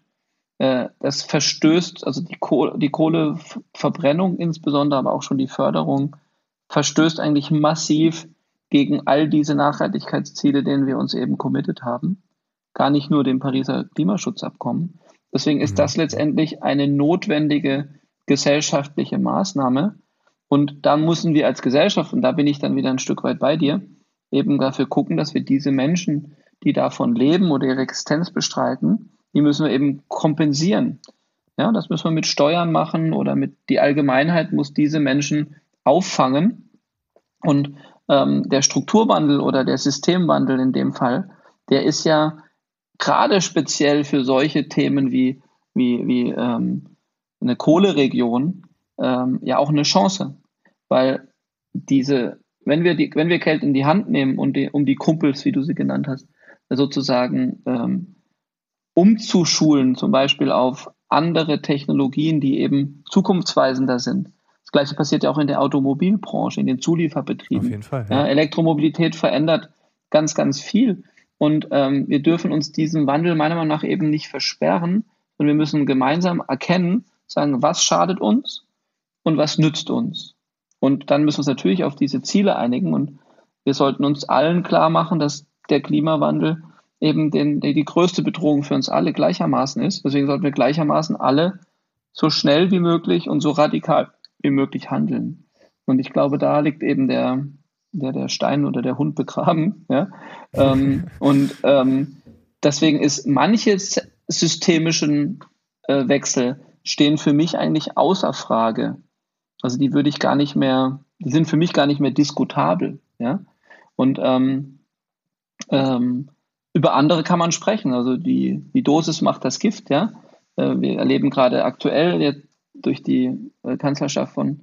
Äh, das verstößt, also die, Kohle, die Kohleverbrennung insbesondere, aber auch schon die Förderung, verstößt eigentlich massiv gegen all diese Nachhaltigkeitsziele, denen wir uns eben committed haben. Gar nicht nur dem Pariser Klimaschutzabkommen. Deswegen ist mhm. das letztendlich eine notwendige gesellschaftliche Maßnahme, und da müssen wir als Gesellschaft, und da bin ich dann wieder ein Stück weit bei dir, eben dafür gucken, dass wir diese Menschen, die davon leben oder ihre Existenz bestreiten, die müssen wir eben kompensieren. Ja, das müssen wir mit Steuern machen oder mit die Allgemeinheit muss diese Menschen auffangen. Und ähm, der Strukturwandel oder der Systemwandel in dem Fall, der ist ja gerade speziell für solche Themen wie, wie, wie ähm, eine Kohleregion ähm, ja auch eine Chance, weil diese, wenn wir die, wenn wir Geld in die Hand nehmen und die, um die Kumpels, wie du sie genannt hast, sozusagen ähm, umzuschulen, zum Beispiel auf andere Technologien, die eben zukunftsweisender sind. Das gleiche passiert ja auch in der Automobilbranche, in den Zulieferbetrieben. Auf jeden Fall. Ja. Ja, Elektromobilität verändert ganz, ganz viel. Und ähm, wir dürfen uns diesen Wandel meiner Meinung nach eben nicht versperren, sondern wir müssen gemeinsam erkennen, sagen, was schadet uns und was nützt uns. Und dann müssen wir uns natürlich auf diese Ziele einigen und wir sollten uns allen klar machen, dass der Klimawandel eben den, die, die größte Bedrohung für uns alle gleichermaßen ist. Deswegen sollten wir gleichermaßen alle so schnell wie möglich und so radikal wie möglich handeln. Und ich glaube, da liegt eben der, der, der Stein oder der Hund begraben. Ja? ähm, <laughs> und ähm, deswegen ist manches systemischen äh, Wechsel stehen für mich eigentlich außer Frage. Also die würde ich gar nicht mehr, die sind für mich gar nicht mehr diskutabel. Ja? Und ähm, ähm, über andere kann man sprechen. Also die, die Dosis macht das Gift, ja. Äh, wir erleben gerade aktuell durch die äh, Kanzlerschaft von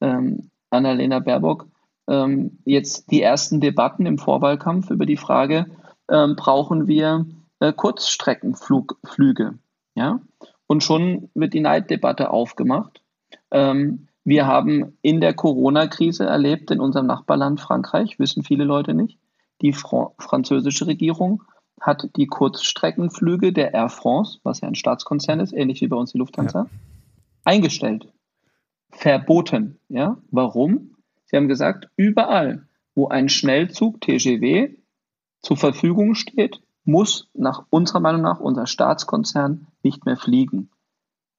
ähm, Annalena Baerbock ähm, jetzt die ersten Debatten im Vorwahlkampf über die Frage, ähm, brauchen wir äh, Kurzstreckenflüge, ja? Und schon wird die Neiddebatte aufgemacht. Ähm, wir haben in der Corona-Krise erlebt, in unserem Nachbarland Frankreich, wissen viele Leute nicht, die Fra französische Regierung hat die Kurzstreckenflüge der Air France, was ja ein Staatskonzern ist, ähnlich wie bei uns die Lufthansa, ja. eingestellt. Verboten. Ja? Warum? Sie haben gesagt, überall, wo ein Schnellzug TGW zur Verfügung steht, muss nach unserer Meinung nach unser Staatskonzern nicht mehr fliegen.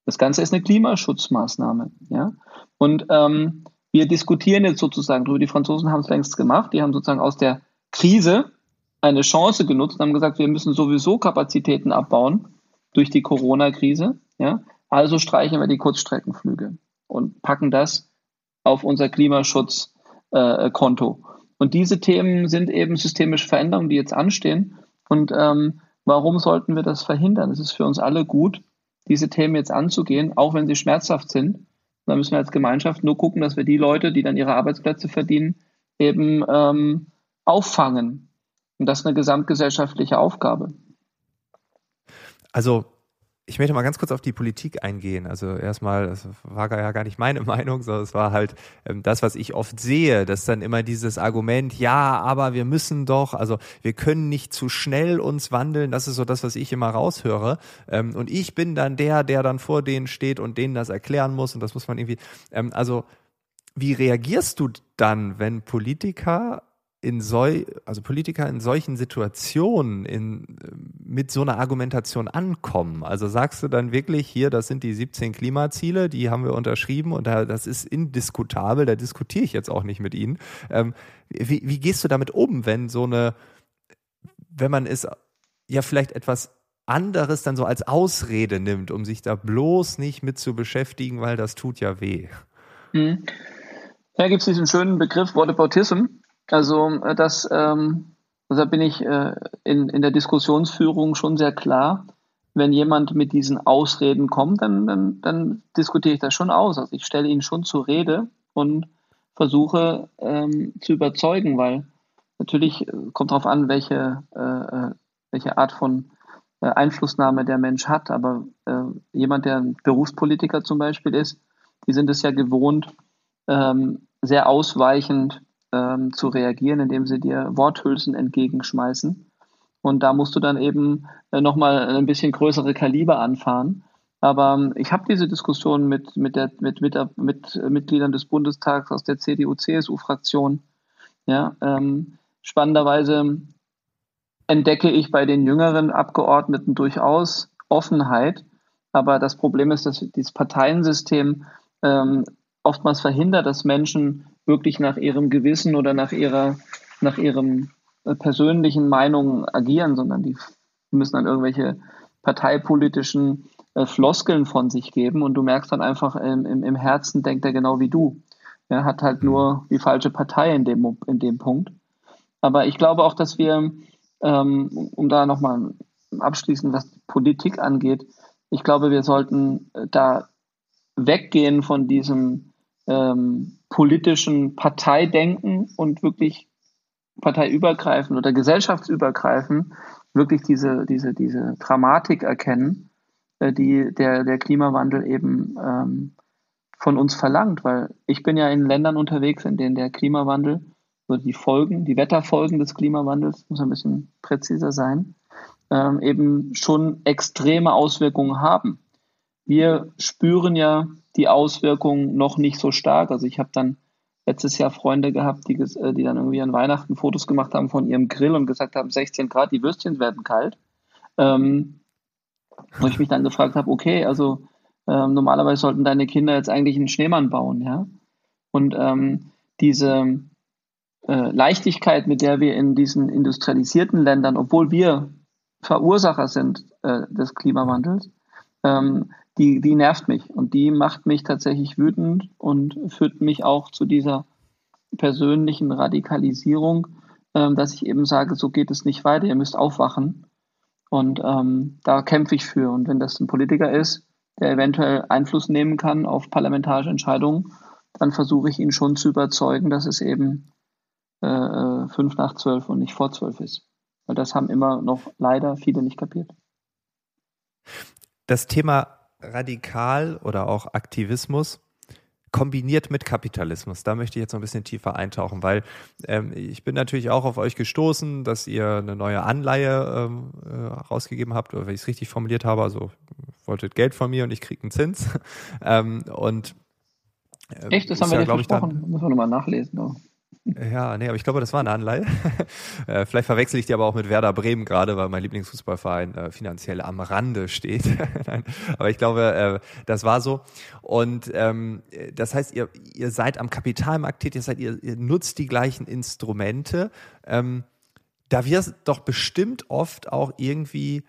Das Ganze ist eine Klimaschutzmaßnahme. Ja? Und ähm, wir diskutieren jetzt sozusagen darüber. Die Franzosen haben es längst gemacht. Die haben sozusagen aus der Krise eine Chance genutzt und haben gesagt, wir müssen sowieso Kapazitäten abbauen durch die Corona-Krise. Ja? Also streichen wir die Kurzstreckenflüge und packen das auf unser Klimaschutzkonto. Äh, und diese Themen sind eben systemische Veränderungen, die jetzt anstehen. Und ähm, warum sollten wir das verhindern? Es ist für uns alle gut, diese Themen jetzt anzugehen, auch wenn sie schmerzhaft sind. Da müssen wir als Gemeinschaft nur gucken, dass wir die Leute, die dann ihre Arbeitsplätze verdienen, eben ähm, auffangen. Und das ist eine gesamtgesellschaftliche Aufgabe. Also ich möchte mal ganz kurz auf die Politik eingehen. Also erstmal, das war ja gar nicht meine <laughs> Meinung, sondern es war halt ähm, das, was ich oft sehe, dass dann immer dieses Argument, ja, aber wir müssen doch, also wir können nicht zu schnell uns wandeln. Das ist so das, was ich immer raushöre. Ähm, und ich bin dann der, der dann vor denen steht und denen das erklären muss. Und das muss man irgendwie, ähm, also wie reagierst du dann, wenn Politiker in sol also Politiker in solchen Situationen in, mit so einer Argumentation ankommen? Also sagst du dann wirklich hier, das sind die 17 Klimaziele, die haben wir unterschrieben und da, das ist indiskutabel, da diskutiere ich jetzt auch nicht mit Ihnen. Ähm, wie, wie gehst du damit um, wenn so eine, wenn man es ja vielleicht etwas anderes dann so als Ausrede nimmt, um sich da bloß nicht mit zu beschäftigen, weil das tut ja weh. Mhm. Da gibt es diesen schönen Begriff Whataboutism, Also äh, das, ähm, also da bin ich äh, in, in der Diskussionsführung schon sehr klar. Wenn jemand mit diesen Ausreden kommt, dann, dann, dann diskutiere ich das schon aus. Also ich stelle ihn schon zur Rede und versuche ähm, zu überzeugen, weil natürlich äh, kommt darauf an, welche, äh, äh, welche Art von Einflussnahme der Mensch hat. Aber äh, jemand, der Berufspolitiker zum Beispiel ist, die sind es ja gewohnt, ähm, sehr ausweichend ähm, zu reagieren, indem sie dir Worthülsen entgegenschmeißen. Und da musst du dann eben äh, nochmal ein bisschen größere Kaliber anfahren. Aber ähm, ich habe diese Diskussion mit, mit, der, mit, mit, mit äh, Mitgliedern des Bundestags aus der CDU-CSU-Fraktion. Ja, ähm, spannenderweise entdecke ich bei den jüngeren Abgeordneten durchaus Offenheit. Aber das Problem ist, dass dieses Parteiensystem ähm, oftmals verhindert, dass Menschen wirklich nach ihrem Gewissen oder nach ihrer, nach ihrem äh, persönlichen Meinungen agieren, sondern die müssen dann irgendwelche parteipolitischen äh, Floskeln von sich geben und du merkst dann einfach, im, im, im Herzen denkt er genau wie du. Er hat halt nur die falsche Partei in dem, in dem Punkt. Aber ich glaube auch, dass wir, ähm, um da nochmal abschließend, was Politik angeht, ich glaube, wir sollten äh, da weggehen von diesem ähm, politischen Parteidenken und wirklich parteiübergreifend oder gesellschaftsübergreifend wirklich diese, diese, diese Dramatik erkennen, äh, die der, der Klimawandel eben ähm, von uns verlangt. Weil ich bin ja in Ländern unterwegs, in denen der Klimawandel, oder die Folgen, die Wetterfolgen des Klimawandels, muss ein bisschen präziser sein, ähm, eben schon extreme Auswirkungen haben. Wir spüren ja die Auswirkungen noch nicht so stark. Also ich habe dann letztes Jahr Freunde gehabt, die, äh, die dann irgendwie an Weihnachten Fotos gemacht haben von ihrem Grill und gesagt haben, 16 Grad, die Würstchen werden kalt. Ähm, wo ich mich dann gefragt habe, okay, also ähm, normalerweise sollten deine Kinder jetzt eigentlich einen Schneemann bauen, ja. Und ähm, diese äh, Leichtigkeit, mit der wir in diesen industrialisierten Ländern, obwohl wir Verursacher sind äh, des Klimawandels, ähm, die, die nervt mich und die macht mich tatsächlich wütend und führt mich auch zu dieser persönlichen Radikalisierung, ähm, dass ich eben sage, so geht es nicht weiter, ihr müsst aufwachen. Und ähm, da kämpfe ich für. Und wenn das ein Politiker ist, der eventuell Einfluss nehmen kann auf parlamentarische Entscheidungen, dann versuche ich ihn schon zu überzeugen, dass es eben äh, äh, fünf nach zwölf und nicht vor zwölf ist. Weil das haben immer noch leider viele nicht kapiert. Das Thema radikal oder auch Aktivismus kombiniert mit Kapitalismus. Da möchte ich jetzt noch ein bisschen tiefer eintauchen, weil ähm, ich bin natürlich auch auf euch gestoßen, dass ihr eine neue Anleihe ähm, äh, rausgegeben habt, oder wenn ich es richtig formuliert habe, also wolltet Geld von mir und ich kriege einen Zins. <laughs> ähm, und äh, Echt, das haben wir ja, nicht versprochen. Muss man nochmal nachlesen. Auch. Ja, nee, aber ich glaube, das war eine Anleihe. <laughs> Äh, vielleicht verwechsel ich die aber auch mit Werder Bremen gerade, weil mein Lieblingsfußballverein äh, finanziell am Rande steht. <laughs> aber ich glaube, äh, das war so. Und ähm, das heißt, ihr, ihr seid am Kapitalmarkt tätig, das heißt, ihr, ihr nutzt die gleichen Instrumente. Ähm, da wird doch bestimmt oft auch irgendwie,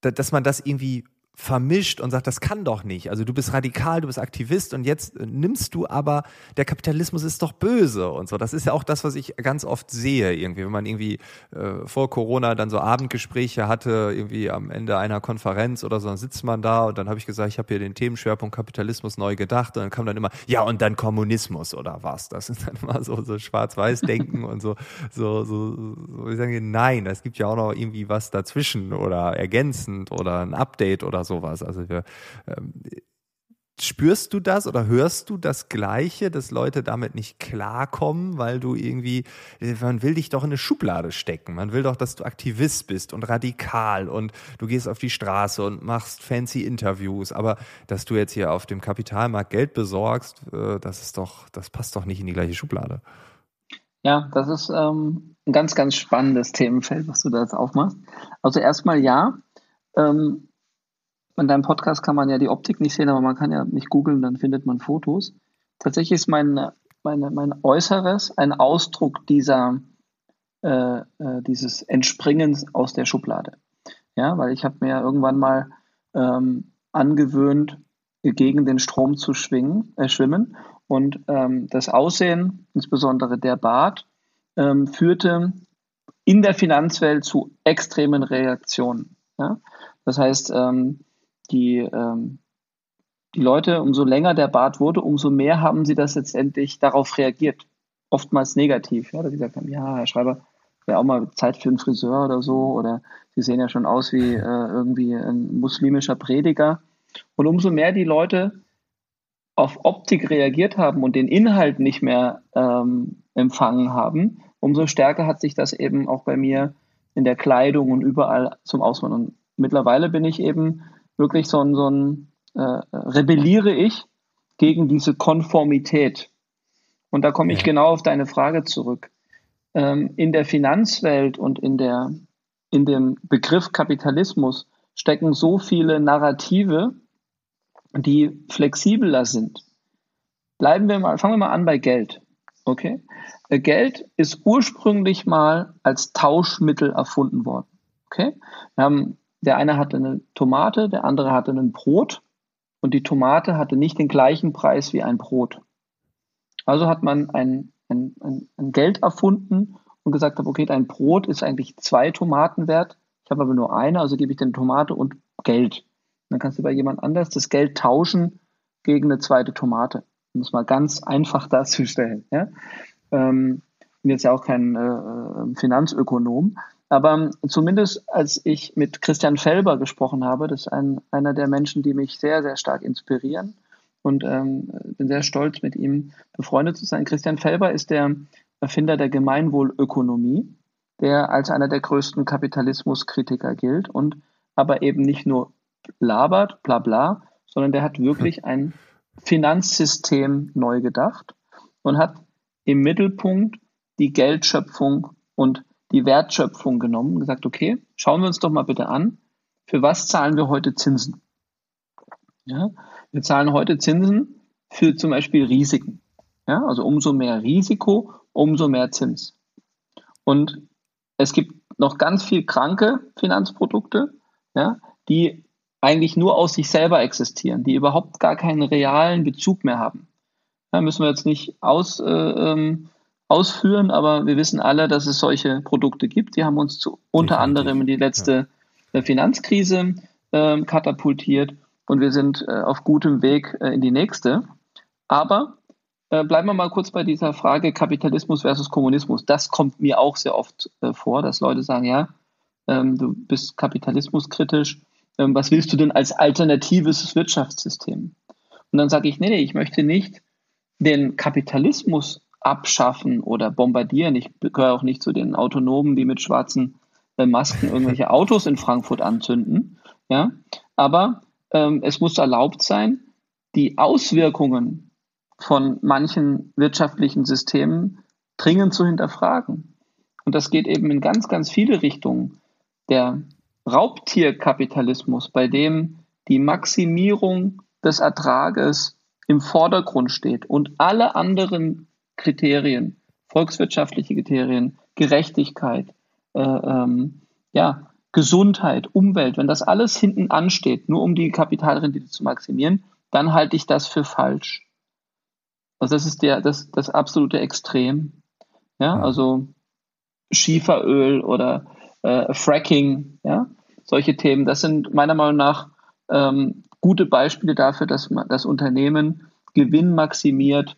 dass man das irgendwie vermischt und sagt, das kann doch nicht. Also du bist radikal, du bist Aktivist und jetzt äh, nimmst du aber, der Kapitalismus ist doch böse und so. Das ist ja auch das, was ich ganz oft sehe irgendwie, wenn man irgendwie äh, vor Corona dann so Abendgespräche hatte, irgendwie am Ende einer Konferenz oder so, dann sitzt man da und dann habe ich gesagt, ich habe hier den Themenschwerpunkt Kapitalismus neu gedacht und dann kam dann immer, ja und dann Kommunismus oder was. Das <laughs> ist dann immer so, so schwarz-weiß-Denken und so, so, so, so, ich sage, nein, es gibt ja auch noch irgendwie was dazwischen oder ergänzend oder ein Update oder so sowas. Also wir, ähm, spürst du das oder hörst du das Gleiche, dass Leute damit nicht klarkommen, weil du irgendwie, man will dich doch in eine Schublade stecken. Man will doch, dass du Aktivist bist und radikal und du gehst auf die Straße und machst fancy Interviews. Aber dass du jetzt hier auf dem Kapitalmarkt Geld besorgst, äh, das ist doch, das passt doch nicht in die gleiche Schublade. Ja, das ist ähm, ein ganz, ganz spannendes Themenfeld, was du da jetzt aufmachst. Also erstmal ja, ähm, in deinem Podcast kann man ja die Optik nicht sehen, aber man kann ja mich googeln, dann findet man Fotos. Tatsächlich ist mein, meine, mein Äußeres ein Ausdruck dieser, äh, äh, dieses Entspringens aus der Schublade. Ja, weil ich habe mir irgendwann mal ähm, angewöhnt, gegen den Strom zu schwingen, äh, schwimmen. Und ähm, das Aussehen, insbesondere der Bart, ähm, führte in der Finanzwelt zu extremen Reaktionen. Ja? Das heißt, ähm, die, ähm, die Leute, umso länger der Bart wurde, umso mehr haben sie das letztendlich darauf reagiert. Oftmals negativ, ja, dass sie gesagt haben, ja, Herr Schreiber, wäre auch mal Zeit für einen Friseur oder so, oder Sie sehen ja schon aus wie äh, irgendwie ein muslimischer Prediger. Und umso mehr die Leute auf Optik reagiert haben und den Inhalt nicht mehr ähm, empfangen haben, umso stärker hat sich das eben auch bei mir in der Kleidung und überall zum Ausmachen. Und mittlerweile bin ich eben wirklich so ein, so ein äh, rebelliere ich gegen diese Konformität. Und da komme ich genau auf deine Frage zurück. Ähm, in der Finanzwelt und in, der, in dem Begriff Kapitalismus stecken so viele Narrative, die flexibler sind. Bleiben wir mal, fangen wir mal an bei Geld. Okay? Äh, Geld ist ursprünglich mal als Tauschmittel erfunden worden. Okay? Wir haben, der eine hatte eine Tomate, der andere hatte ein Brot und die Tomate hatte nicht den gleichen Preis wie ein Brot. Also hat man ein, ein, ein, Geld erfunden und gesagt, okay, dein Brot ist eigentlich zwei Tomaten wert. Ich habe aber nur eine, also gebe ich eine Tomate und Geld. Dann kannst du bei jemand anders das Geld tauschen gegen eine zweite Tomate. Um es mal ganz einfach darzustellen. Ja? Ähm, bin jetzt ja auch kein äh, äh, Finanzökonom, aber zumindest als ich mit Christian Felber gesprochen habe, das ist ein, einer der Menschen, die mich sehr, sehr stark inspirieren und ähm, bin sehr stolz, mit ihm befreundet zu sein. Christian Felber ist der Erfinder der Gemeinwohlökonomie, der als einer der größten Kapitalismuskritiker gilt und aber eben nicht nur labert, bla bla, sondern der hat wirklich ein Finanzsystem neu gedacht und hat im Mittelpunkt die Geldschöpfung und die Wertschöpfung genommen und gesagt, okay, schauen wir uns doch mal bitte an, für was zahlen wir heute Zinsen? Ja, wir zahlen heute Zinsen für zum Beispiel Risiken. Ja, also umso mehr Risiko, umso mehr Zins. Und es gibt noch ganz viel kranke Finanzprodukte, ja, die eigentlich nur aus sich selber existieren, die überhaupt gar keinen realen Bezug mehr haben. Ja, müssen wir jetzt nicht aus, äh, ähm, ausführen, aber wir wissen alle, dass es solche Produkte gibt. Die haben uns zu, unter Definitiv. anderem in die letzte ja. Äh, Finanzkrise äh, katapultiert und wir sind äh, auf gutem Weg äh, in die nächste. Aber äh, bleiben wir mal kurz bei dieser Frage Kapitalismus versus Kommunismus. Das kommt mir auch sehr oft vor, dass Leute sagen, ja, ähm, du bist kapitalismuskritisch ähm, was willst du denn als alternatives Wirtschaftssystem? Und dann sage ich, nee, nee, ich möchte nicht den Kapitalismus abschaffen oder bombardieren. Ich gehöre auch nicht zu den Autonomen, die mit schwarzen äh, Masken irgendwelche <laughs> Autos in Frankfurt anzünden. Ja? Aber ähm, es muss erlaubt sein, die Auswirkungen von manchen wirtschaftlichen Systemen dringend zu hinterfragen. Und das geht eben in ganz, ganz viele Richtungen. Der Raubtierkapitalismus, bei dem die Maximierung des Ertrages im Vordergrund steht und alle anderen Kriterien, volkswirtschaftliche Kriterien, Gerechtigkeit, äh, ähm, ja, Gesundheit, Umwelt, wenn das alles hinten ansteht, nur um die Kapitalrendite zu maximieren, dann halte ich das für falsch. Also das ist der, das, das absolute Extrem. Ja, also Schieferöl oder äh, Fracking, ja, solche Themen. Das sind meiner Meinung nach ähm, gute Beispiele dafür, dass man das Unternehmen Gewinn maximiert,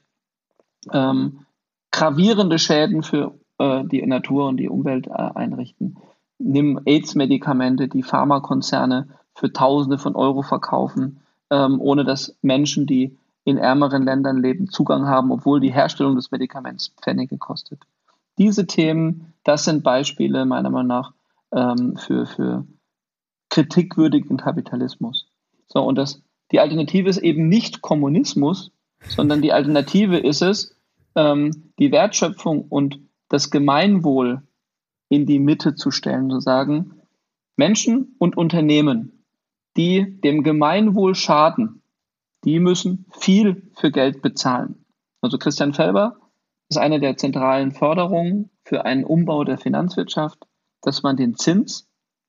ähm, gravierende Schäden für äh, die Natur und die Umwelt äh, einrichten. Nimm AIDS-Medikamente, die Pharmakonzerne für Tausende von Euro verkaufen, ähm, ohne dass Menschen, die in ärmeren Ländern leben, Zugang haben, obwohl die Herstellung des Medikaments Pfennige kostet. Diese Themen, das sind Beispiele meiner Meinung nach ähm, für, für kritikwürdigen Kapitalismus. So, und das, die Alternative ist eben nicht Kommunismus, sondern die Alternative ist es, ähm, die Wertschöpfung und das Gemeinwohl in die Mitte zu stellen, zu sagen, Menschen und Unternehmen, die dem Gemeinwohl schaden, die müssen viel für Geld bezahlen. Also Christian Felber ist eine der zentralen Förderungen für einen Umbau der Finanzwirtschaft, dass man den Zins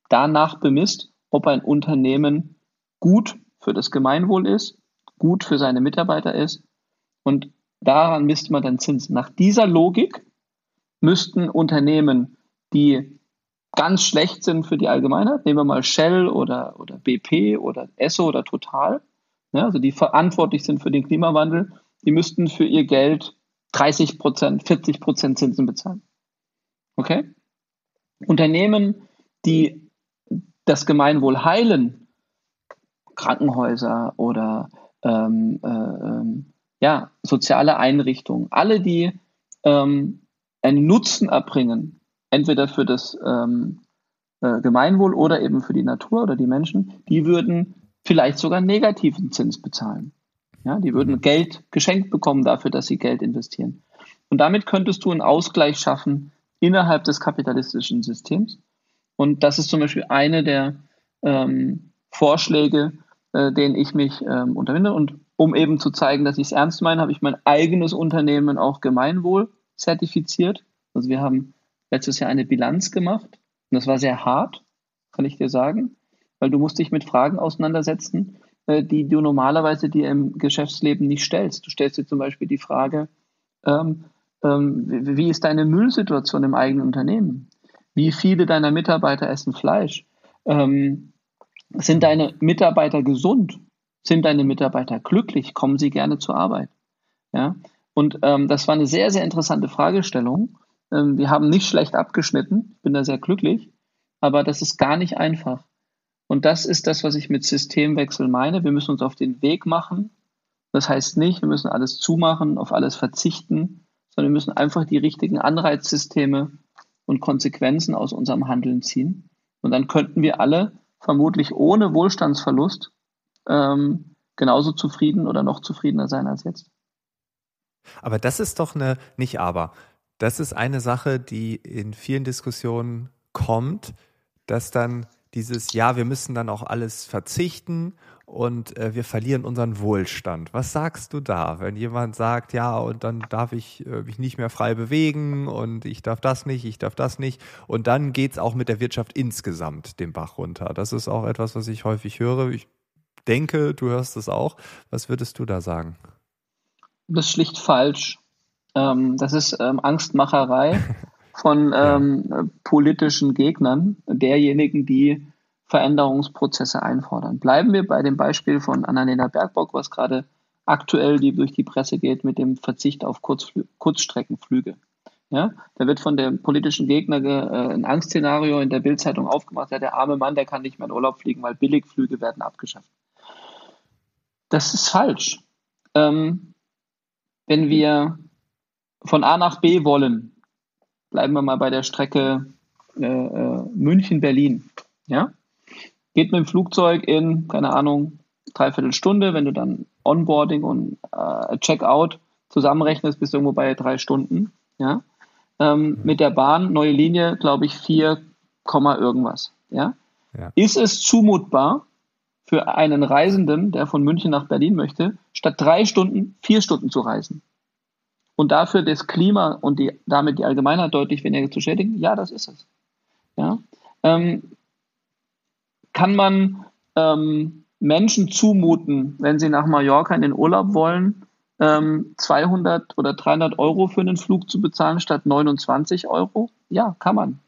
danach bemisst, ob ein Unternehmen gut für das Gemeinwohl ist, gut für seine Mitarbeiter ist und daran misst man dann Zinsen. Nach dieser Logik müssten Unternehmen, die ganz schlecht sind für die Allgemeinheit, nehmen wir mal Shell oder, oder BP oder Esso oder Total, ja, also die verantwortlich sind für den Klimawandel, die müssten für ihr Geld 30 Prozent, 40 Prozent Zinsen bezahlen. Okay? Unternehmen, die das Gemeinwohl heilen, Krankenhäuser oder ähm, äh, ähm, ja, soziale Einrichtungen, alle, die ähm, einen Nutzen erbringen, entweder für das ähm, äh, Gemeinwohl oder eben für die Natur oder die Menschen, die würden vielleicht sogar negativen Zins bezahlen. Ja, die würden mhm. Geld geschenkt bekommen dafür, dass sie Geld investieren. Und damit könntest du einen Ausgleich schaffen innerhalb des kapitalistischen Systems. Und das ist zum Beispiel eine der ähm, Vorschläge, äh, denen ich mich ähm, unterwinde. Und um eben zu zeigen, dass ich es ernst meine, habe ich mein eigenes Unternehmen auch Gemeinwohl zertifiziert. Also wir haben letztes Jahr eine Bilanz gemacht und das war sehr hart, kann ich dir sagen, weil du musst dich mit Fragen auseinandersetzen, äh, die du normalerweise dir im Geschäftsleben nicht stellst. Du stellst dir zum Beispiel die Frage, ähm, ähm, wie, wie ist deine Müllsituation im eigenen Unternehmen? Wie viele deiner Mitarbeiter essen Fleisch? Ähm, sind deine Mitarbeiter gesund? Sind deine Mitarbeiter glücklich? Kommen sie gerne zur Arbeit? Ja? Und ähm, das war eine sehr, sehr interessante Fragestellung. Ähm, wir haben nicht schlecht abgeschnitten. Ich bin da sehr glücklich. Aber das ist gar nicht einfach. Und das ist das, was ich mit Systemwechsel meine. Wir müssen uns auf den Weg machen. Das heißt nicht, wir müssen alles zumachen, auf alles verzichten, sondern wir müssen einfach die richtigen Anreizsysteme und Konsequenzen aus unserem Handeln ziehen. Und dann könnten wir alle vermutlich ohne Wohlstandsverlust ähm, genauso zufrieden oder noch zufriedener sein als jetzt. Aber das ist doch eine, nicht aber, das ist eine Sache, die in vielen Diskussionen kommt, dass dann dieses, ja, wir müssen dann auch alles verzichten und äh, wir verlieren unseren Wohlstand. Was sagst du da, wenn jemand sagt, ja, und dann darf ich äh, mich nicht mehr frei bewegen und ich darf das nicht, ich darf das nicht und dann geht's auch mit der Wirtschaft insgesamt den Bach runter. Das ist auch etwas, was ich häufig höre. Ich denke, du hörst es auch. Was würdest du da sagen? Das ist schlicht falsch. Ähm, das ist ähm, Angstmacherei <laughs> von ähm, politischen Gegnern, derjenigen, die Veränderungsprozesse einfordern. Bleiben wir bei dem Beispiel von Annalena Bergbock, was gerade aktuell die durch die Presse geht mit dem Verzicht auf Kurzflü Kurzstreckenflüge. Ja, da wird von dem politischen Gegner äh, ein Angstszenario in der Bildzeitung aufgemacht. Ja, der arme Mann, der kann nicht mehr in Urlaub fliegen, weil Billigflüge werden abgeschafft. Das ist falsch. Ähm, wenn wir von A nach B wollen, bleiben wir mal bei der Strecke äh, äh, München-Berlin. Ja? Geht mit dem Flugzeug in, keine Ahnung, dreiviertel Stunde. Wenn du dann Onboarding und äh, Checkout zusammenrechnest, bist du irgendwo bei drei Stunden. Ja? Ähm, mit der Bahn, neue Linie, glaube ich, 4, irgendwas. Ja? ja? Ist es zumutbar für einen Reisenden, der von München nach Berlin möchte, statt drei Stunden vier Stunden zu reisen? und dafür das Klima und die, damit die Allgemeinheit deutlich weniger zu schädigen? Ja, das ist es. Ja? Ähm, kann man ähm, Menschen zumuten, wenn sie nach Mallorca in den Urlaub wollen, ähm, 200 oder 300 Euro für einen Flug zu bezahlen statt 29 Euro? Ja, kann man.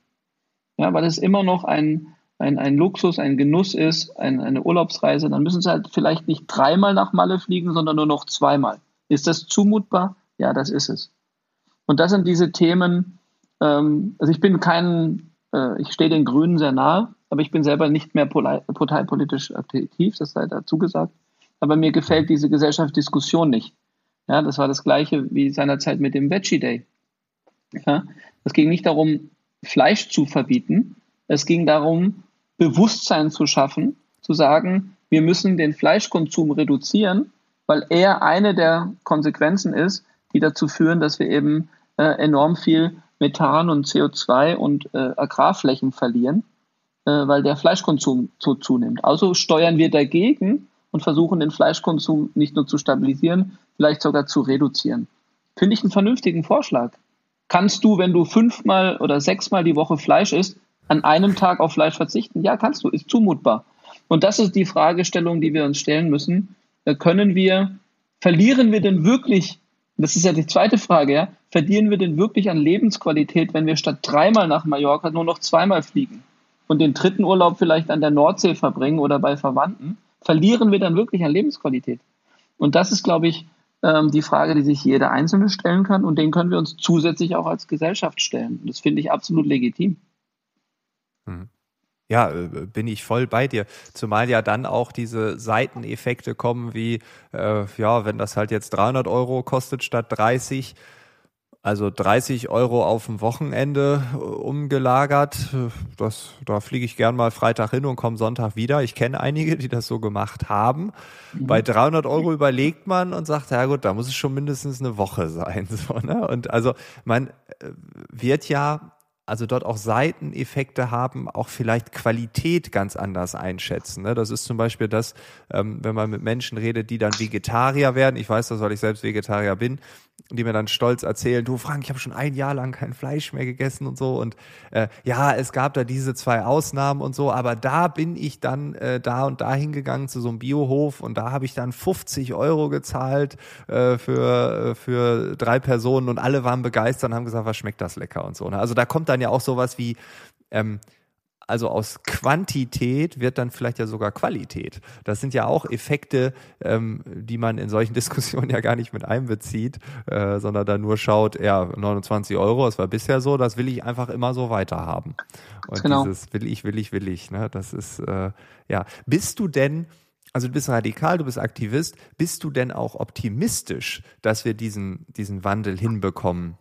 Ja, weil es immer noch ein, ein, ein Luxus, ein Genuss ist, ein, eine Urlaubsreise. Dann müssen sie halt vielleicht nicht dreimal nach Malle fliegen, sondern nur noch zweimal. Ist das zumutbar? Ja, das ist es. Und das sind diese Themen, ähm, also ich bin kein, äh, ich stehe den Grünen sehr nahe, aber ich bin selber nicht mehr parteipolitisch aktiv, das sei dazu gesagt. Aber mir gefällt diese Gesellschaftsdiskussion nicht. Ja, das war das Gleiche wie seinerzeit mit dem Veggie Day. Ja, es ging nicht darum, Fleisch zu verbieten. Es ging darum, Bewusstsein zu schaffen, zu sagen, wir müssen den Fleischkonsum reduzieren, weil er eine der Konsequenzen ist, die dazu führen, dass wir eben äh, enorm viel Methan und CO2 und äh, Agrarflächen verlieren, weil der Fleischkonsum so zunimmt. Also steuern wir dagegen und versuchen den Fleischkonsum nicht nur zu stabilisieren, vielleicht sogar zu reduzieren. Finde ich einen vernünftigen Vorschlag. Kannst du, wenn du fünfmal oder sechsmal die Woche Fleisch isst, an einem Tag auf Fleisch verzichten? Ja, kannst du, ist zumutbar. Und das ist die Fragestellung, die wir uns stellen müssen. Können wir, verlieren wir denn wirklich das ist ja die zweite Frage, ja, verlieren wir denn wirklich an Lebensqualität, wenn wir statt dreimal nach Mallorca nur noch zweimal fliegen und den dritten Urlaub vielleicht an der Nordsee verbringen oder bei Verwandten? Verlieren wir dann wirklich an Lebensqualität? Und das ist, glaube ich, ähm, die Frage, die sich jeder Einzelne stellen kann und den können wir uns zusätzlich auch als Gesellschaft stellen. Das finde ich absolut legitim. Hm. Ja, äh, bin ich voll bei dir. Zumal ja dann auch diese Seiteneffekte kommen, wie, äh, ja, wenn das halt jetzt 300 Euro kostet statt 30, also 30 Euro auf dem Wochenende äh, umgelagert. Das, da fliege ich gern mal Freitag hin und komme Sonntag wieder. Ich kenne einige, die das so gemacht haben. Mhm. Bei 300 Euro überlegt man und sagt, ja gut, da muss es schon mindestens eine Woche sein. <laughs> So, ne? Und also man äh, wird ja also dort auch Seiteneffekte haben, auch vielleicht Qualität ganz anders einschätzen. Ne? Das ist zum Beispiel das, ähm, wenn man mit Menschen redet, die dann Vegetarier werden. Ich weiß das, weil ich selbst Vegetarier bin die mir dann stolz erzählen, du Frank, ich habe schon ein Jahr lang kein Fleisch mehr gegessen und so. Und äh, ja, es gab da diese zwei Ausnahmen und so, aber da bin ich dann äh, da und da hingegangen zu so einem Biohof und da habe ich dann 50 Euro gezahlt äh, für, äh, für drei Personen und alle waren begeistert und haben gesagt, was schmeckt das lecker und so. Ne? Also da kommt dann ja auch sowas wie ähm, also aus Quantität wird dann vielleicht ja sogar Qualität. Das sind ja auch Effekte, ähm, die man in solchen <laughs> Diskussionen ja gar nicht mit einbezieht, äh, sondern da nur schaut, ja, 29 Euro, das war bisher so, das will ich einfach immer so weiterhaben. Und genau. dieses will ich, will ich, will ich, ne, das ist, äh, ja. Bist du denn, also du bist radikal, du bist Aktivist, bist du denn auch optimistisch, dass wir diesen, diesen Wandel hinbekommen?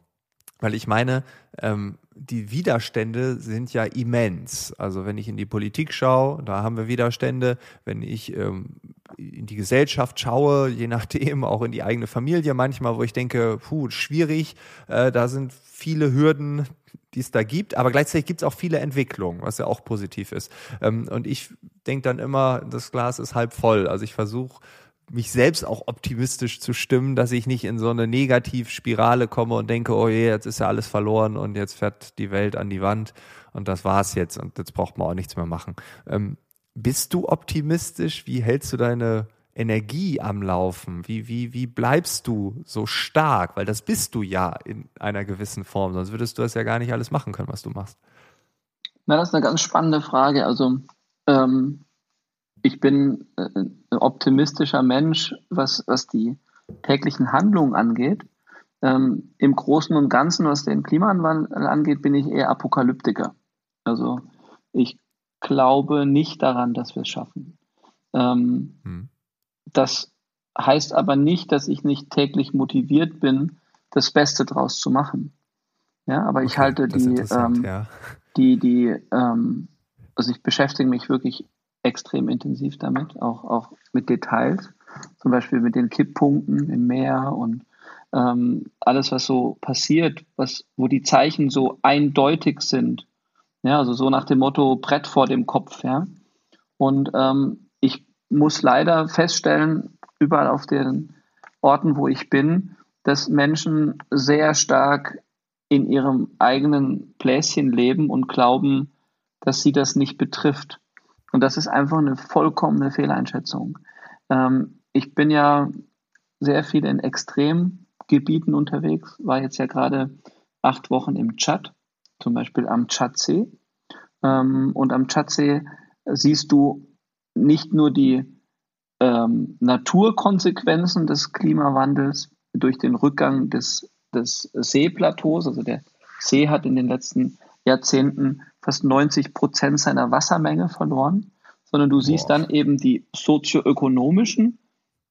Weil ich meine, ähm, die Widerstände sind ja immens. Also wenn ich in die Politik schaue, da haben wir Widerstände. Wenn ich ähm, in die Gesellschaft schaue, je nachdem, <laughs> auch in die eigene Familie manchmal, wo ich denke, puh, schwierig, äh, da sind viele Hürden, die es da gibt, aber gleichzeitig gibt es auch viele Entwicklungen, was ja auch positiv ist. Ähm, und ich denke dann immer, das Glas ist halb voll. Also ich versuche mich selbst auch optimistisch zu stimmen, dass ich nicht in so eine Negativspirale komme und denke, oh je, jetzt ist ja alles verloren und jetzt fährt die Welt an die Wand und das war's jetzt und jetzt braucht man auch nichts mehr machen. Ähm, bist du optimistisch? Wie hältst du deine Energie am Laufen? Wie, wie, wie bleibst du so stark? Weil das bist du ja in einer gewissen Form, sonst würdest du das ja gar nicht alles machen können, was du machst. Na, das ist eine ganz spannende Frage. Also ähm, ich bin äh, ein optimistischer Mensch, was, was die täglichen Handlungen angeht. Ähm, Im Großen und Ganzen, was den Klimawandel angeht, bin ich eher Apokalyptiker. Also ich glaube nicht daran, dass wir es schaffen. Ähm, hm. Das heißt aber nicht, dass ich nicht täglich motiviert bin, das Beste draus zu machen. Ja, aber ich halte die, ähm, ja. die, die, ähm, also ich beschäftige mich wirklich extrem intensiv damit, auch, auch mit Details, zum Beispiel mit den Kipppunkten im Meer und ähm, alles, was so passiert, was, wo die Zeichen so eindeutig sind. Ja, also so nach dem Motto Brett vor dem Kopf, ja. Und ähm, ich muss leider feststellen, überall auf den Orten, wo ich bin, dass Menschen sehr stark in ihrem eigenen Bläschen leben und glauben, dass sie das nicht betrifft. Und das ist einfach eine vollkommene Fehleinschätzung. Ähm, ich bin ja sehr viel in Extremgebieten unterwegs, war jetzt ja gerade acht Wochen im Tschad, zum Beispiel am Tschadsee. Ähm, und am Tschadsee siehst du nicht nur die ähm, Naturkonsequenzen des Klimawandels durch den Rückgang des, des Seeplateaus, also der See hat in den letzten Jahrzehnten fast 90 Prozent seiner Wassermenge verloren, sondern du siehst Boah. dann eben die sozioökonomischen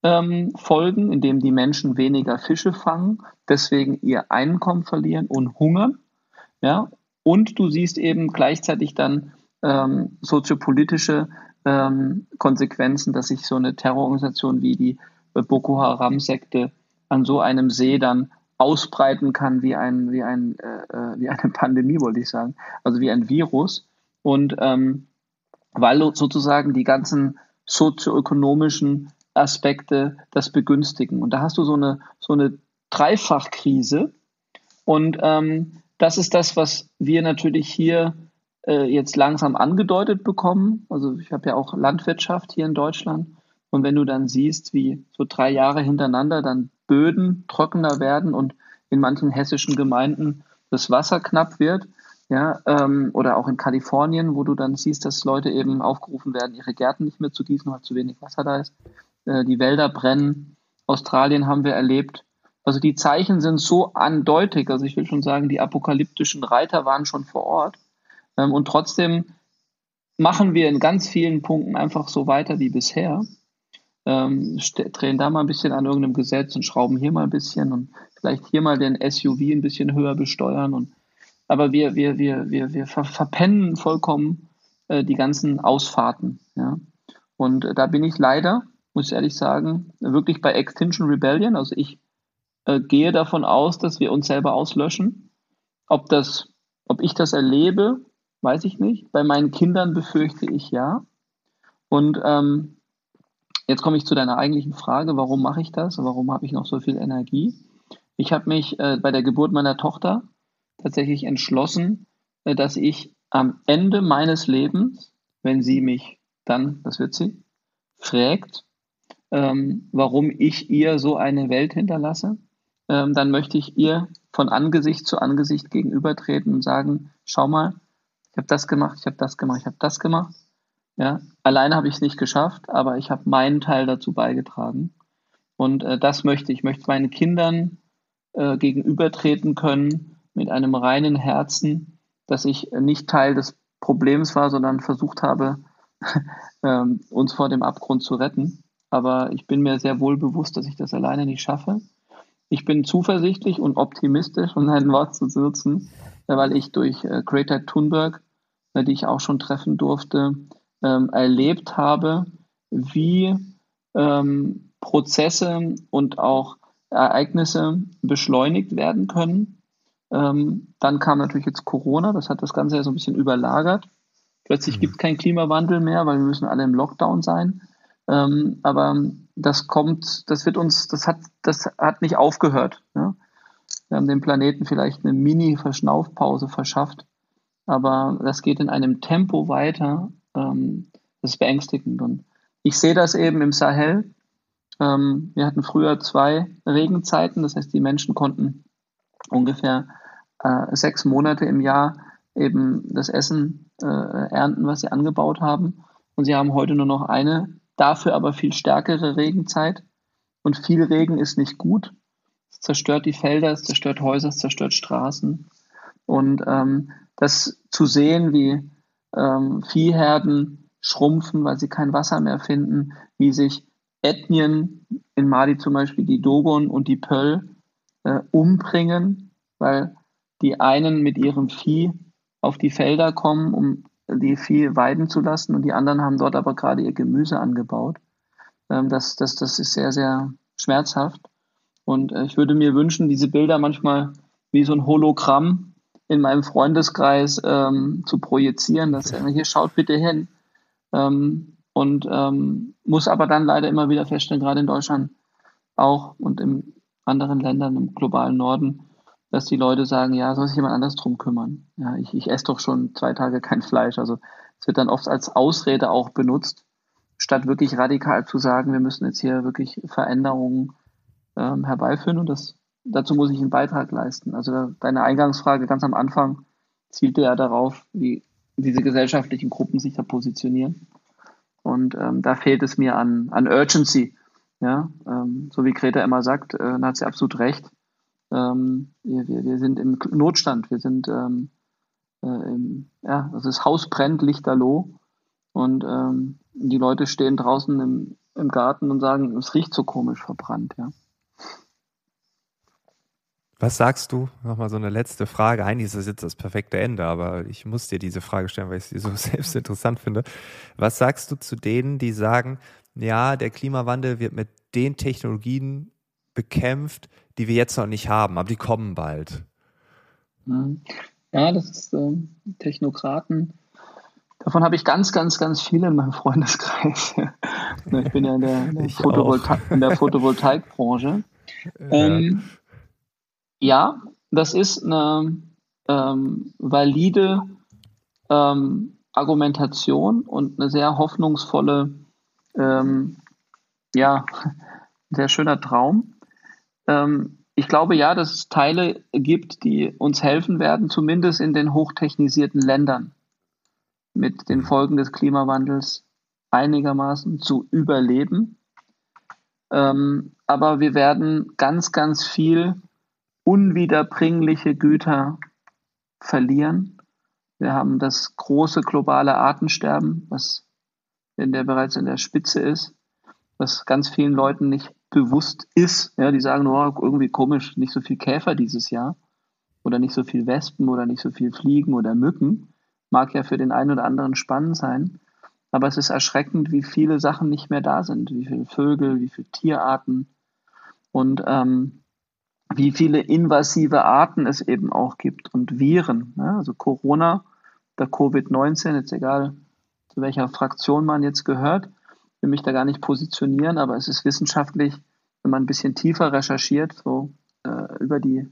ähm, Folgen, indem die Menschen weniger Fische fangen, deswegen ihr Einkommen verlieren und hungern. Ja? Und du siehst eben gleichzeitig dann ähm, soziopolitische ähm, Konsequenzen, dass sich so eine Terrororganisation wie die Boko Haram-Sekte an so einem See dann ausbreiten kann wie ein, wie ein, äh, äh, wie eine <laughs> Pandemie, wollte ich sagen, also wie ein Virus. Und ähm, weil sozusagen die ganzen sozioökonomischen Aspekte das begünstigen. Und da hast du so eine, so eine Dreifachkrise. Und ähm, das ist das, was wir natürlich hier äh, jetzt langsam angedeutet bekommen. Also ich habe ja auch Landwirtschaft hier in Deutschland. Und wenn du dann siehst, wie so drei Jahre hintereinander dann Böden trockener werden und in manchen hessischen Gemeinden das Wasser knapp wird. Ja, ähm, oder auch in Kalifornien, wo du dann siehst, dass Leute eben aufgerufen werden, ihre Gärten nicht mehr zu gießen, weil zu wenig Wasser da ist. Äh, die Wälder brennen. Australien haben wir erlebt. Also die Zeichen sind so andeutig. Also ich will schon sagen, die apokalyptischen Reiter waren schon vor Ort. Ähm, und trotzdem machen wir in ganz vielen Punkten einfach so weiter wie bisher. Ähm, drehen da mal ein bisschen an irgendeinem Gesetz und schrauben hier mal ein bisschen und vielleicht hier mal den SUV ein bisschen höher besteuern. Und, aber wir, wir, wir, wir, wir ver verpennen vollkommen äh, die ganzen Ausfahrten. Ja? Und äh, da bin ich leider, muss ich ehrlich sagen, wirklich bei Extinction Rebellion. Also ich äh, gehe davon aus, dass wir uns selber auslöschen. Ob das, ob ich das erlebe, weiß ich nicht. Bei meinen Kindern befürchte ich ja. Und ähm, jetzt komme ich zu deiner eigentlichen Frage, warum mache ich das? Warum habe ich noch so viel Energie? Ich habe mich äh, bei der Geburt meiner Tochter tatsächlich entschlossen, äh, dass ich am Ende meines Lebens, wenn sie mich dann, das wird sie, fragt, ähm, warum ich ihr so eine Welt hinterlasse, ähm, dann möchte ich ihr von Angesicht zu Angesicht gegenübertreten und sagen, schau mal, ich habe das gemacht, ich habe das gemacht, ich habe das gemacht. Ja, alleine habe ich es nicht geschafft, aber ich habe meinen Teil dazu beigetragen. Und äh, das möchte ich. Ich möchte meinen Kindern äh, gegenübertreten können mit einem reinen Herzen, dass ich nicht Teil des Problems war, sondern versucht habe, <laughs> äh, uns vor dem Abgrund zu retten. Aber ich bin mir sehr wohl bewusst, dass ich das alleine nicht schaffe. Ich bin zuversichtlich und optimistisch, um ein Wort zu nutzen, weil ich durch äh, Greta Thunberg, äh, die ich auch schon treffen durfte, ähm, erlebt habe, wie ähm, Prozesse und auch Ereignisse beschleunigt werden können. Ähm, dann kam natürlich jetzt Corona, das hat das Ganze ja so ein bisschen überlagert. Plötzlich mhm. gibt es keinen Klimawandel mehr, weil wir müssen alle im Lockdown sein. Ähm, aber das kommt, das wird uns, das hat, das hat nicht aufgehört. Ja? Wir haben dem Planeten vielleicht eine Mini-Verschnaufpause verschafft, aber das geht in einem Tempo weiter. Ähm, das ist beängstigend. Und ich sehe das eben im Sahel. Ähm, wir hatten früher zwei Regenzeiten, das heißt, die Menschen konnten ungefähr äh, sechs Monate im Jahr eben das Essen äh, ernten, was sie angebaut haben. Und sie haben heute nur noch eine, dafür aber viel stärkere Regenzeit. Und viel Regen ist nicht gut. Es zerstört die Felder, es zerstört Häuser, es zerstört Straßen. Und ähm, das zu sehen, wie ähm, Viehherden schrumpfen, weil sie kein Wasser mehr finden, wie sich Ethnien, in Mali zum Beispiel die Dogon und die Pöll, äh, umbringen, weil die einen mit ihrem Vieh auf die Felder kommen, um die Vieh weiden zu lassen und die anderen haben dort aber gerade ihr Gemüse angebaut. Ähm, das, das, das ist sehr, sehr schmerzhaft. Und äh, ich würde mir wünschen, diese Bilder manchmal wie so ein Hologramm in meinem Freundeskreis ähm, zu projizieren, dass er hier schaut bitte hin. Ähm, und ähm, muss aber dann leider immer wieder feststellen, gerade in Deutschland auch und in anderen Ländern im globalen Norden, dass die Leute sagen, ja, soll sich jemand anders drum kümmern. Ja, ich, ich esse doch schon zwei Tage kein Fleisch. Also es wird dann oft als Ausrede auch benutzt, statt wirklich radikal zu sagen, wir müssen jetzt hier wirklich Veränderungen ähm, herbeiführen und das, dazu muss ich einen Beitrag leisten. Also deine Eingangsfrage ganz am Anfang zielte ja darauf, wie diese gesellschaftlichen Gruppen sich da positionieren. Und ähm, da fehlt es mir an, an Urgency. Ja, ähm, so wie Greta immer sagt, äh, dann hat sie absolut recht. Ähm, wir, wir, wir sind im Notstand, wir sind ähm, äh, im, ja, also das Haus brennt lichterloh und ähm, die Leute stehen draußen im, im Garten und sagen, es riecht so komisch verbrannt, ja. Was sagst du? Nochmal so eine letzte Frage. Eigentlich ist das jetzt das perfekte Ende, aber ich muss dir diese Frage stellen, weil ich sie so <laughs> selbst interessant finde. Was sagst du zu denen, die sagen, ja, der Klimawandel wird mit den Technologien bekämpft, die wir jetzt noch nicht haben, aber die kommen bald? Mhm. Ja, das ist äh, Technokraten. Davon habe ich ganz, ganz, ganz viele in meinem Freundeskreis. <laughs> ich bin ja in der, in der, Photovolta in der Photovoltaikbranche. Ja. Ähm, ja, das ist eine ähm, valide ähm, Argumentation und eine sehr hoffnungsvolle, ähm, ja, <laughs> sehr schöner Traum. ähm, ich glaube ja, dass es Teile gibt, die uns helfen werden, zumindest in den hochtechnisierten Ländern mit den Folgen des Klimawandels einigermaßen zu überleben. Ähm, aber wir werden ganz, ganz viel unwiederbringliche Güter verlieren. Wir haben das große globale Artensterben, was in der bereits in der Spitze ist, was ganz vielen Leuten nicht bewusst ist. Ja, die sagen nur, oh, irgendwie komisch, nicht so viel Käfer dieses Jahr oder nicht so viel Wespen oder nicht so viel Fliegen oder Mücken. Mag ja für den einen oder anderen spannend sein. Aber es ist erschreckend, wie viele Sachen nicht mehr da sind, wie viele Vögel, wie viele Tierarten und ähm, wie viele invasive Arten es eben auch gibt und Viren. Ne? Also Corona oder Covid-19, jetzt egal zu welcher Fraktion man jetzt gehört, will mich da gar nicht positionieren, aber es ist wissenschaftlich, wenn man ein bisschen tiefer recherchiert, so äh, über die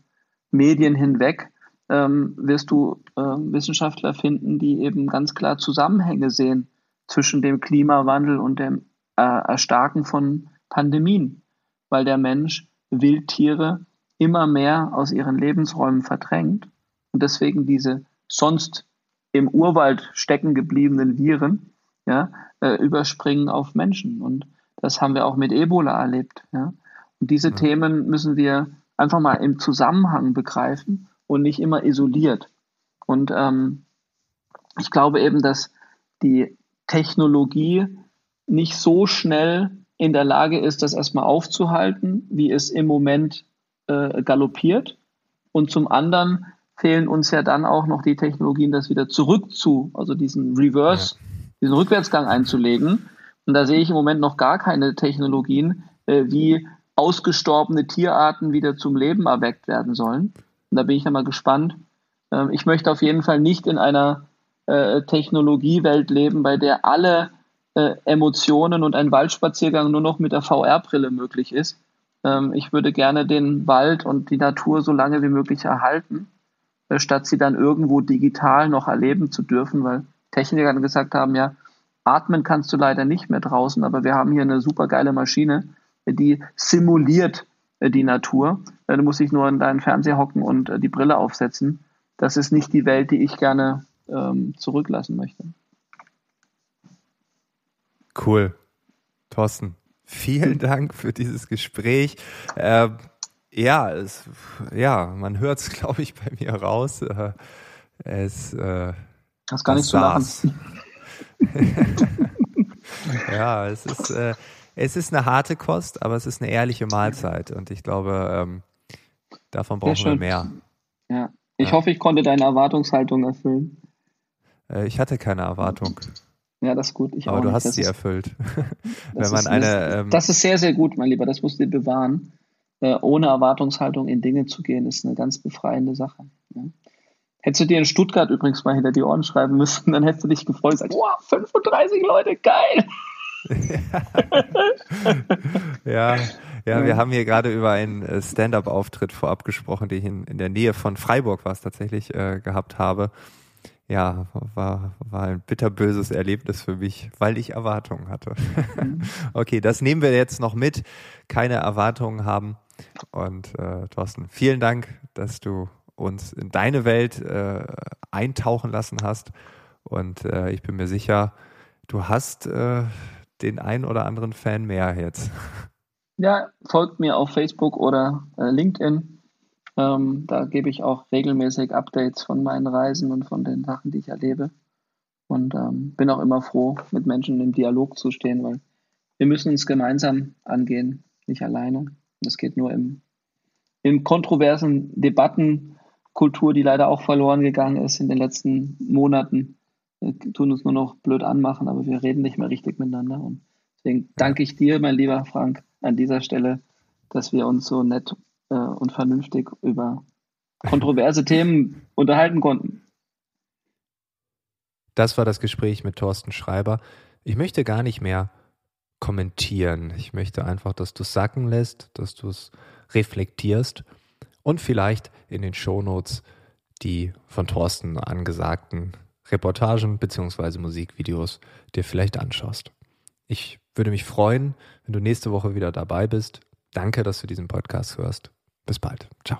Medien hinweg, ähm, wirst du äh, Wissenschaftler finden, die eben ganz klar Zusammenhänge sehen zwischen dem Klimawandel und dem äh, Erstarken von Pandemien, weil der Mensch Wildtiere immer mehr aus ihren Lebensräumen verdrängt und deswegen diese sonst im Urwald stecken gebliebenen Viren ja, äh, überspringen auf Menschen. Und das haben wir auch mit Ebola erlebt. Ja. Und diese ja. Themen müssen wir einfach mal im Zusammenhang begreifen und nicht immer isoliert. Und ähm, ich glaube eben, dass die Technologie nicht so schnell in der Lage ist, das erstmal aufzuhalten, wie es im Moment äh, galoppiert. Und zum anderen fehlen uns ja dann auch noch die Technologien, das wieder zurück zu, also diesen Reverse, ja. diesen Rückwärtsgang einzulegen. Und da sehe ich im Moment noch gar keine Technologien, äh, wie ausgestorbene Tierarten wieder zum Leben erweckt werden sollen. Und da bin ich dann mal gespannt. Ähm, ich möchte auf jeden Fall nicht in einer äh, Technologiewelt leben, bei der alle äh, Emotionen und ein Waldspaziergang nur noch mit der VR-Brille möglich ist. Ähm, ich würde gerne den Wald und die Natur so lange wie möglich erhalten, äh, statt sie dann irgendwo digital noch erleben zu dürfen, weil Techniker gesagt haben, ja, atmen kannst du leider nicht mehr draußen, aber wir haben hier eine super geile Maschine, die simuliert äh, die Natur. Äh, du musst dich nur in deinen Fernseher hocken und äh, die Brille aufsetzen. Das ist nicht die Welt, die ich gerne ähm, zurücklassen möchte. Cool. Thorsten, vielen <laughs> Dank für dieses Gespräch. Äh, ja, es, ja, man hört es, <laughs> glaube ich, bei mir raus. Äh, es, äh, Hast gar nicht zu lachen. <laughs> ja, es ist, äh, es ist eine harte Kost, aber es ist eine ehrliche Mahlzeit und ich glaube, ähm, davon brauchen wir mehr. Ja, ich ja. hoffe, ich konnte deine Erwartungshaltung erfüllen. Äh, ich hatte keine Erwartung. Ja, das ist gut. Ich Aber du nicht. hast das sie ist, erfüllt. <laughs> Wenn man ist, eine, ähm, das ist sehr, sehr gut, mein Lieber. Das musst du dir bewahren. Äh, ohne Erwartungshaltung in Dinge zu gehen, ist eine ganz befreiende Sache. Ja. Hättest du dir in Stuttgart übrigens mal hinter die Ohren schreiben müssen, dann hättest du dich gefreut und gesagt, wow, 35 Leute, geil! <laughs> ja, ja, wir haben hier gerade über einen äh, Stand-up-Auftritt vorab gesprochen, den ich in, in der Nähe von Freiburg war es tatsächlich äh, gehabt habe ja, war, war ein bitterböses Erlebnis für mich, weil ich Erwartungen hatte. Mhm. <laughs> okay, das nehmen wir jetzt noch mit. Keine Erwartungen haben. Und äh, Thorsten, vielen Dank, dass du uns in deine Welt äh, eintauchen lassen hast. Und äh, ich bin mir sicher, du hast äh, den einen oder anderen Fan mehr jetzt. Ja, folgt mir auf Facebook oder äh, LinkedIn. Ähm, da gebe ich auch regelmäßig Updates von meinen Reisen und von den Sachen, die ich erlebe. Und ähm, bin auch immer froh, mit Menschen im Dialog zu stehen, weil wir müssen uns gemeinsam angehen, nicht alleine. Das geht nur im, in kontroversen Debattenkultur, die leider auch verloren gegangen ist in den letzten Monaten. Wir tun uns nur noch blöd anmachen, aber wir reden nicht mehr richtig miteinander. Und deswegen danke ich dir, mein lieber Frank, an dieser Stelle, dass wir uns so nett äh, und vernünftig über kontroverse Themen unterhalten konnten. Das war das Gespräch mit Thorsten Schreiber. Ich möchte gar nicht mehr kommentieren. Ich möchte einfach, dass du es sacken lässt, dass du es reflektierst und vielleicht in den Shownotes die von Thorsten angesagten Reportagen bzw. Musikvideos dir vielleicht anschaust. Ich würde mich freuen, wenn du nächste Woche wieder dabei bist Danke, dass du diesen Podcast hörst. Bis bald. Ciao.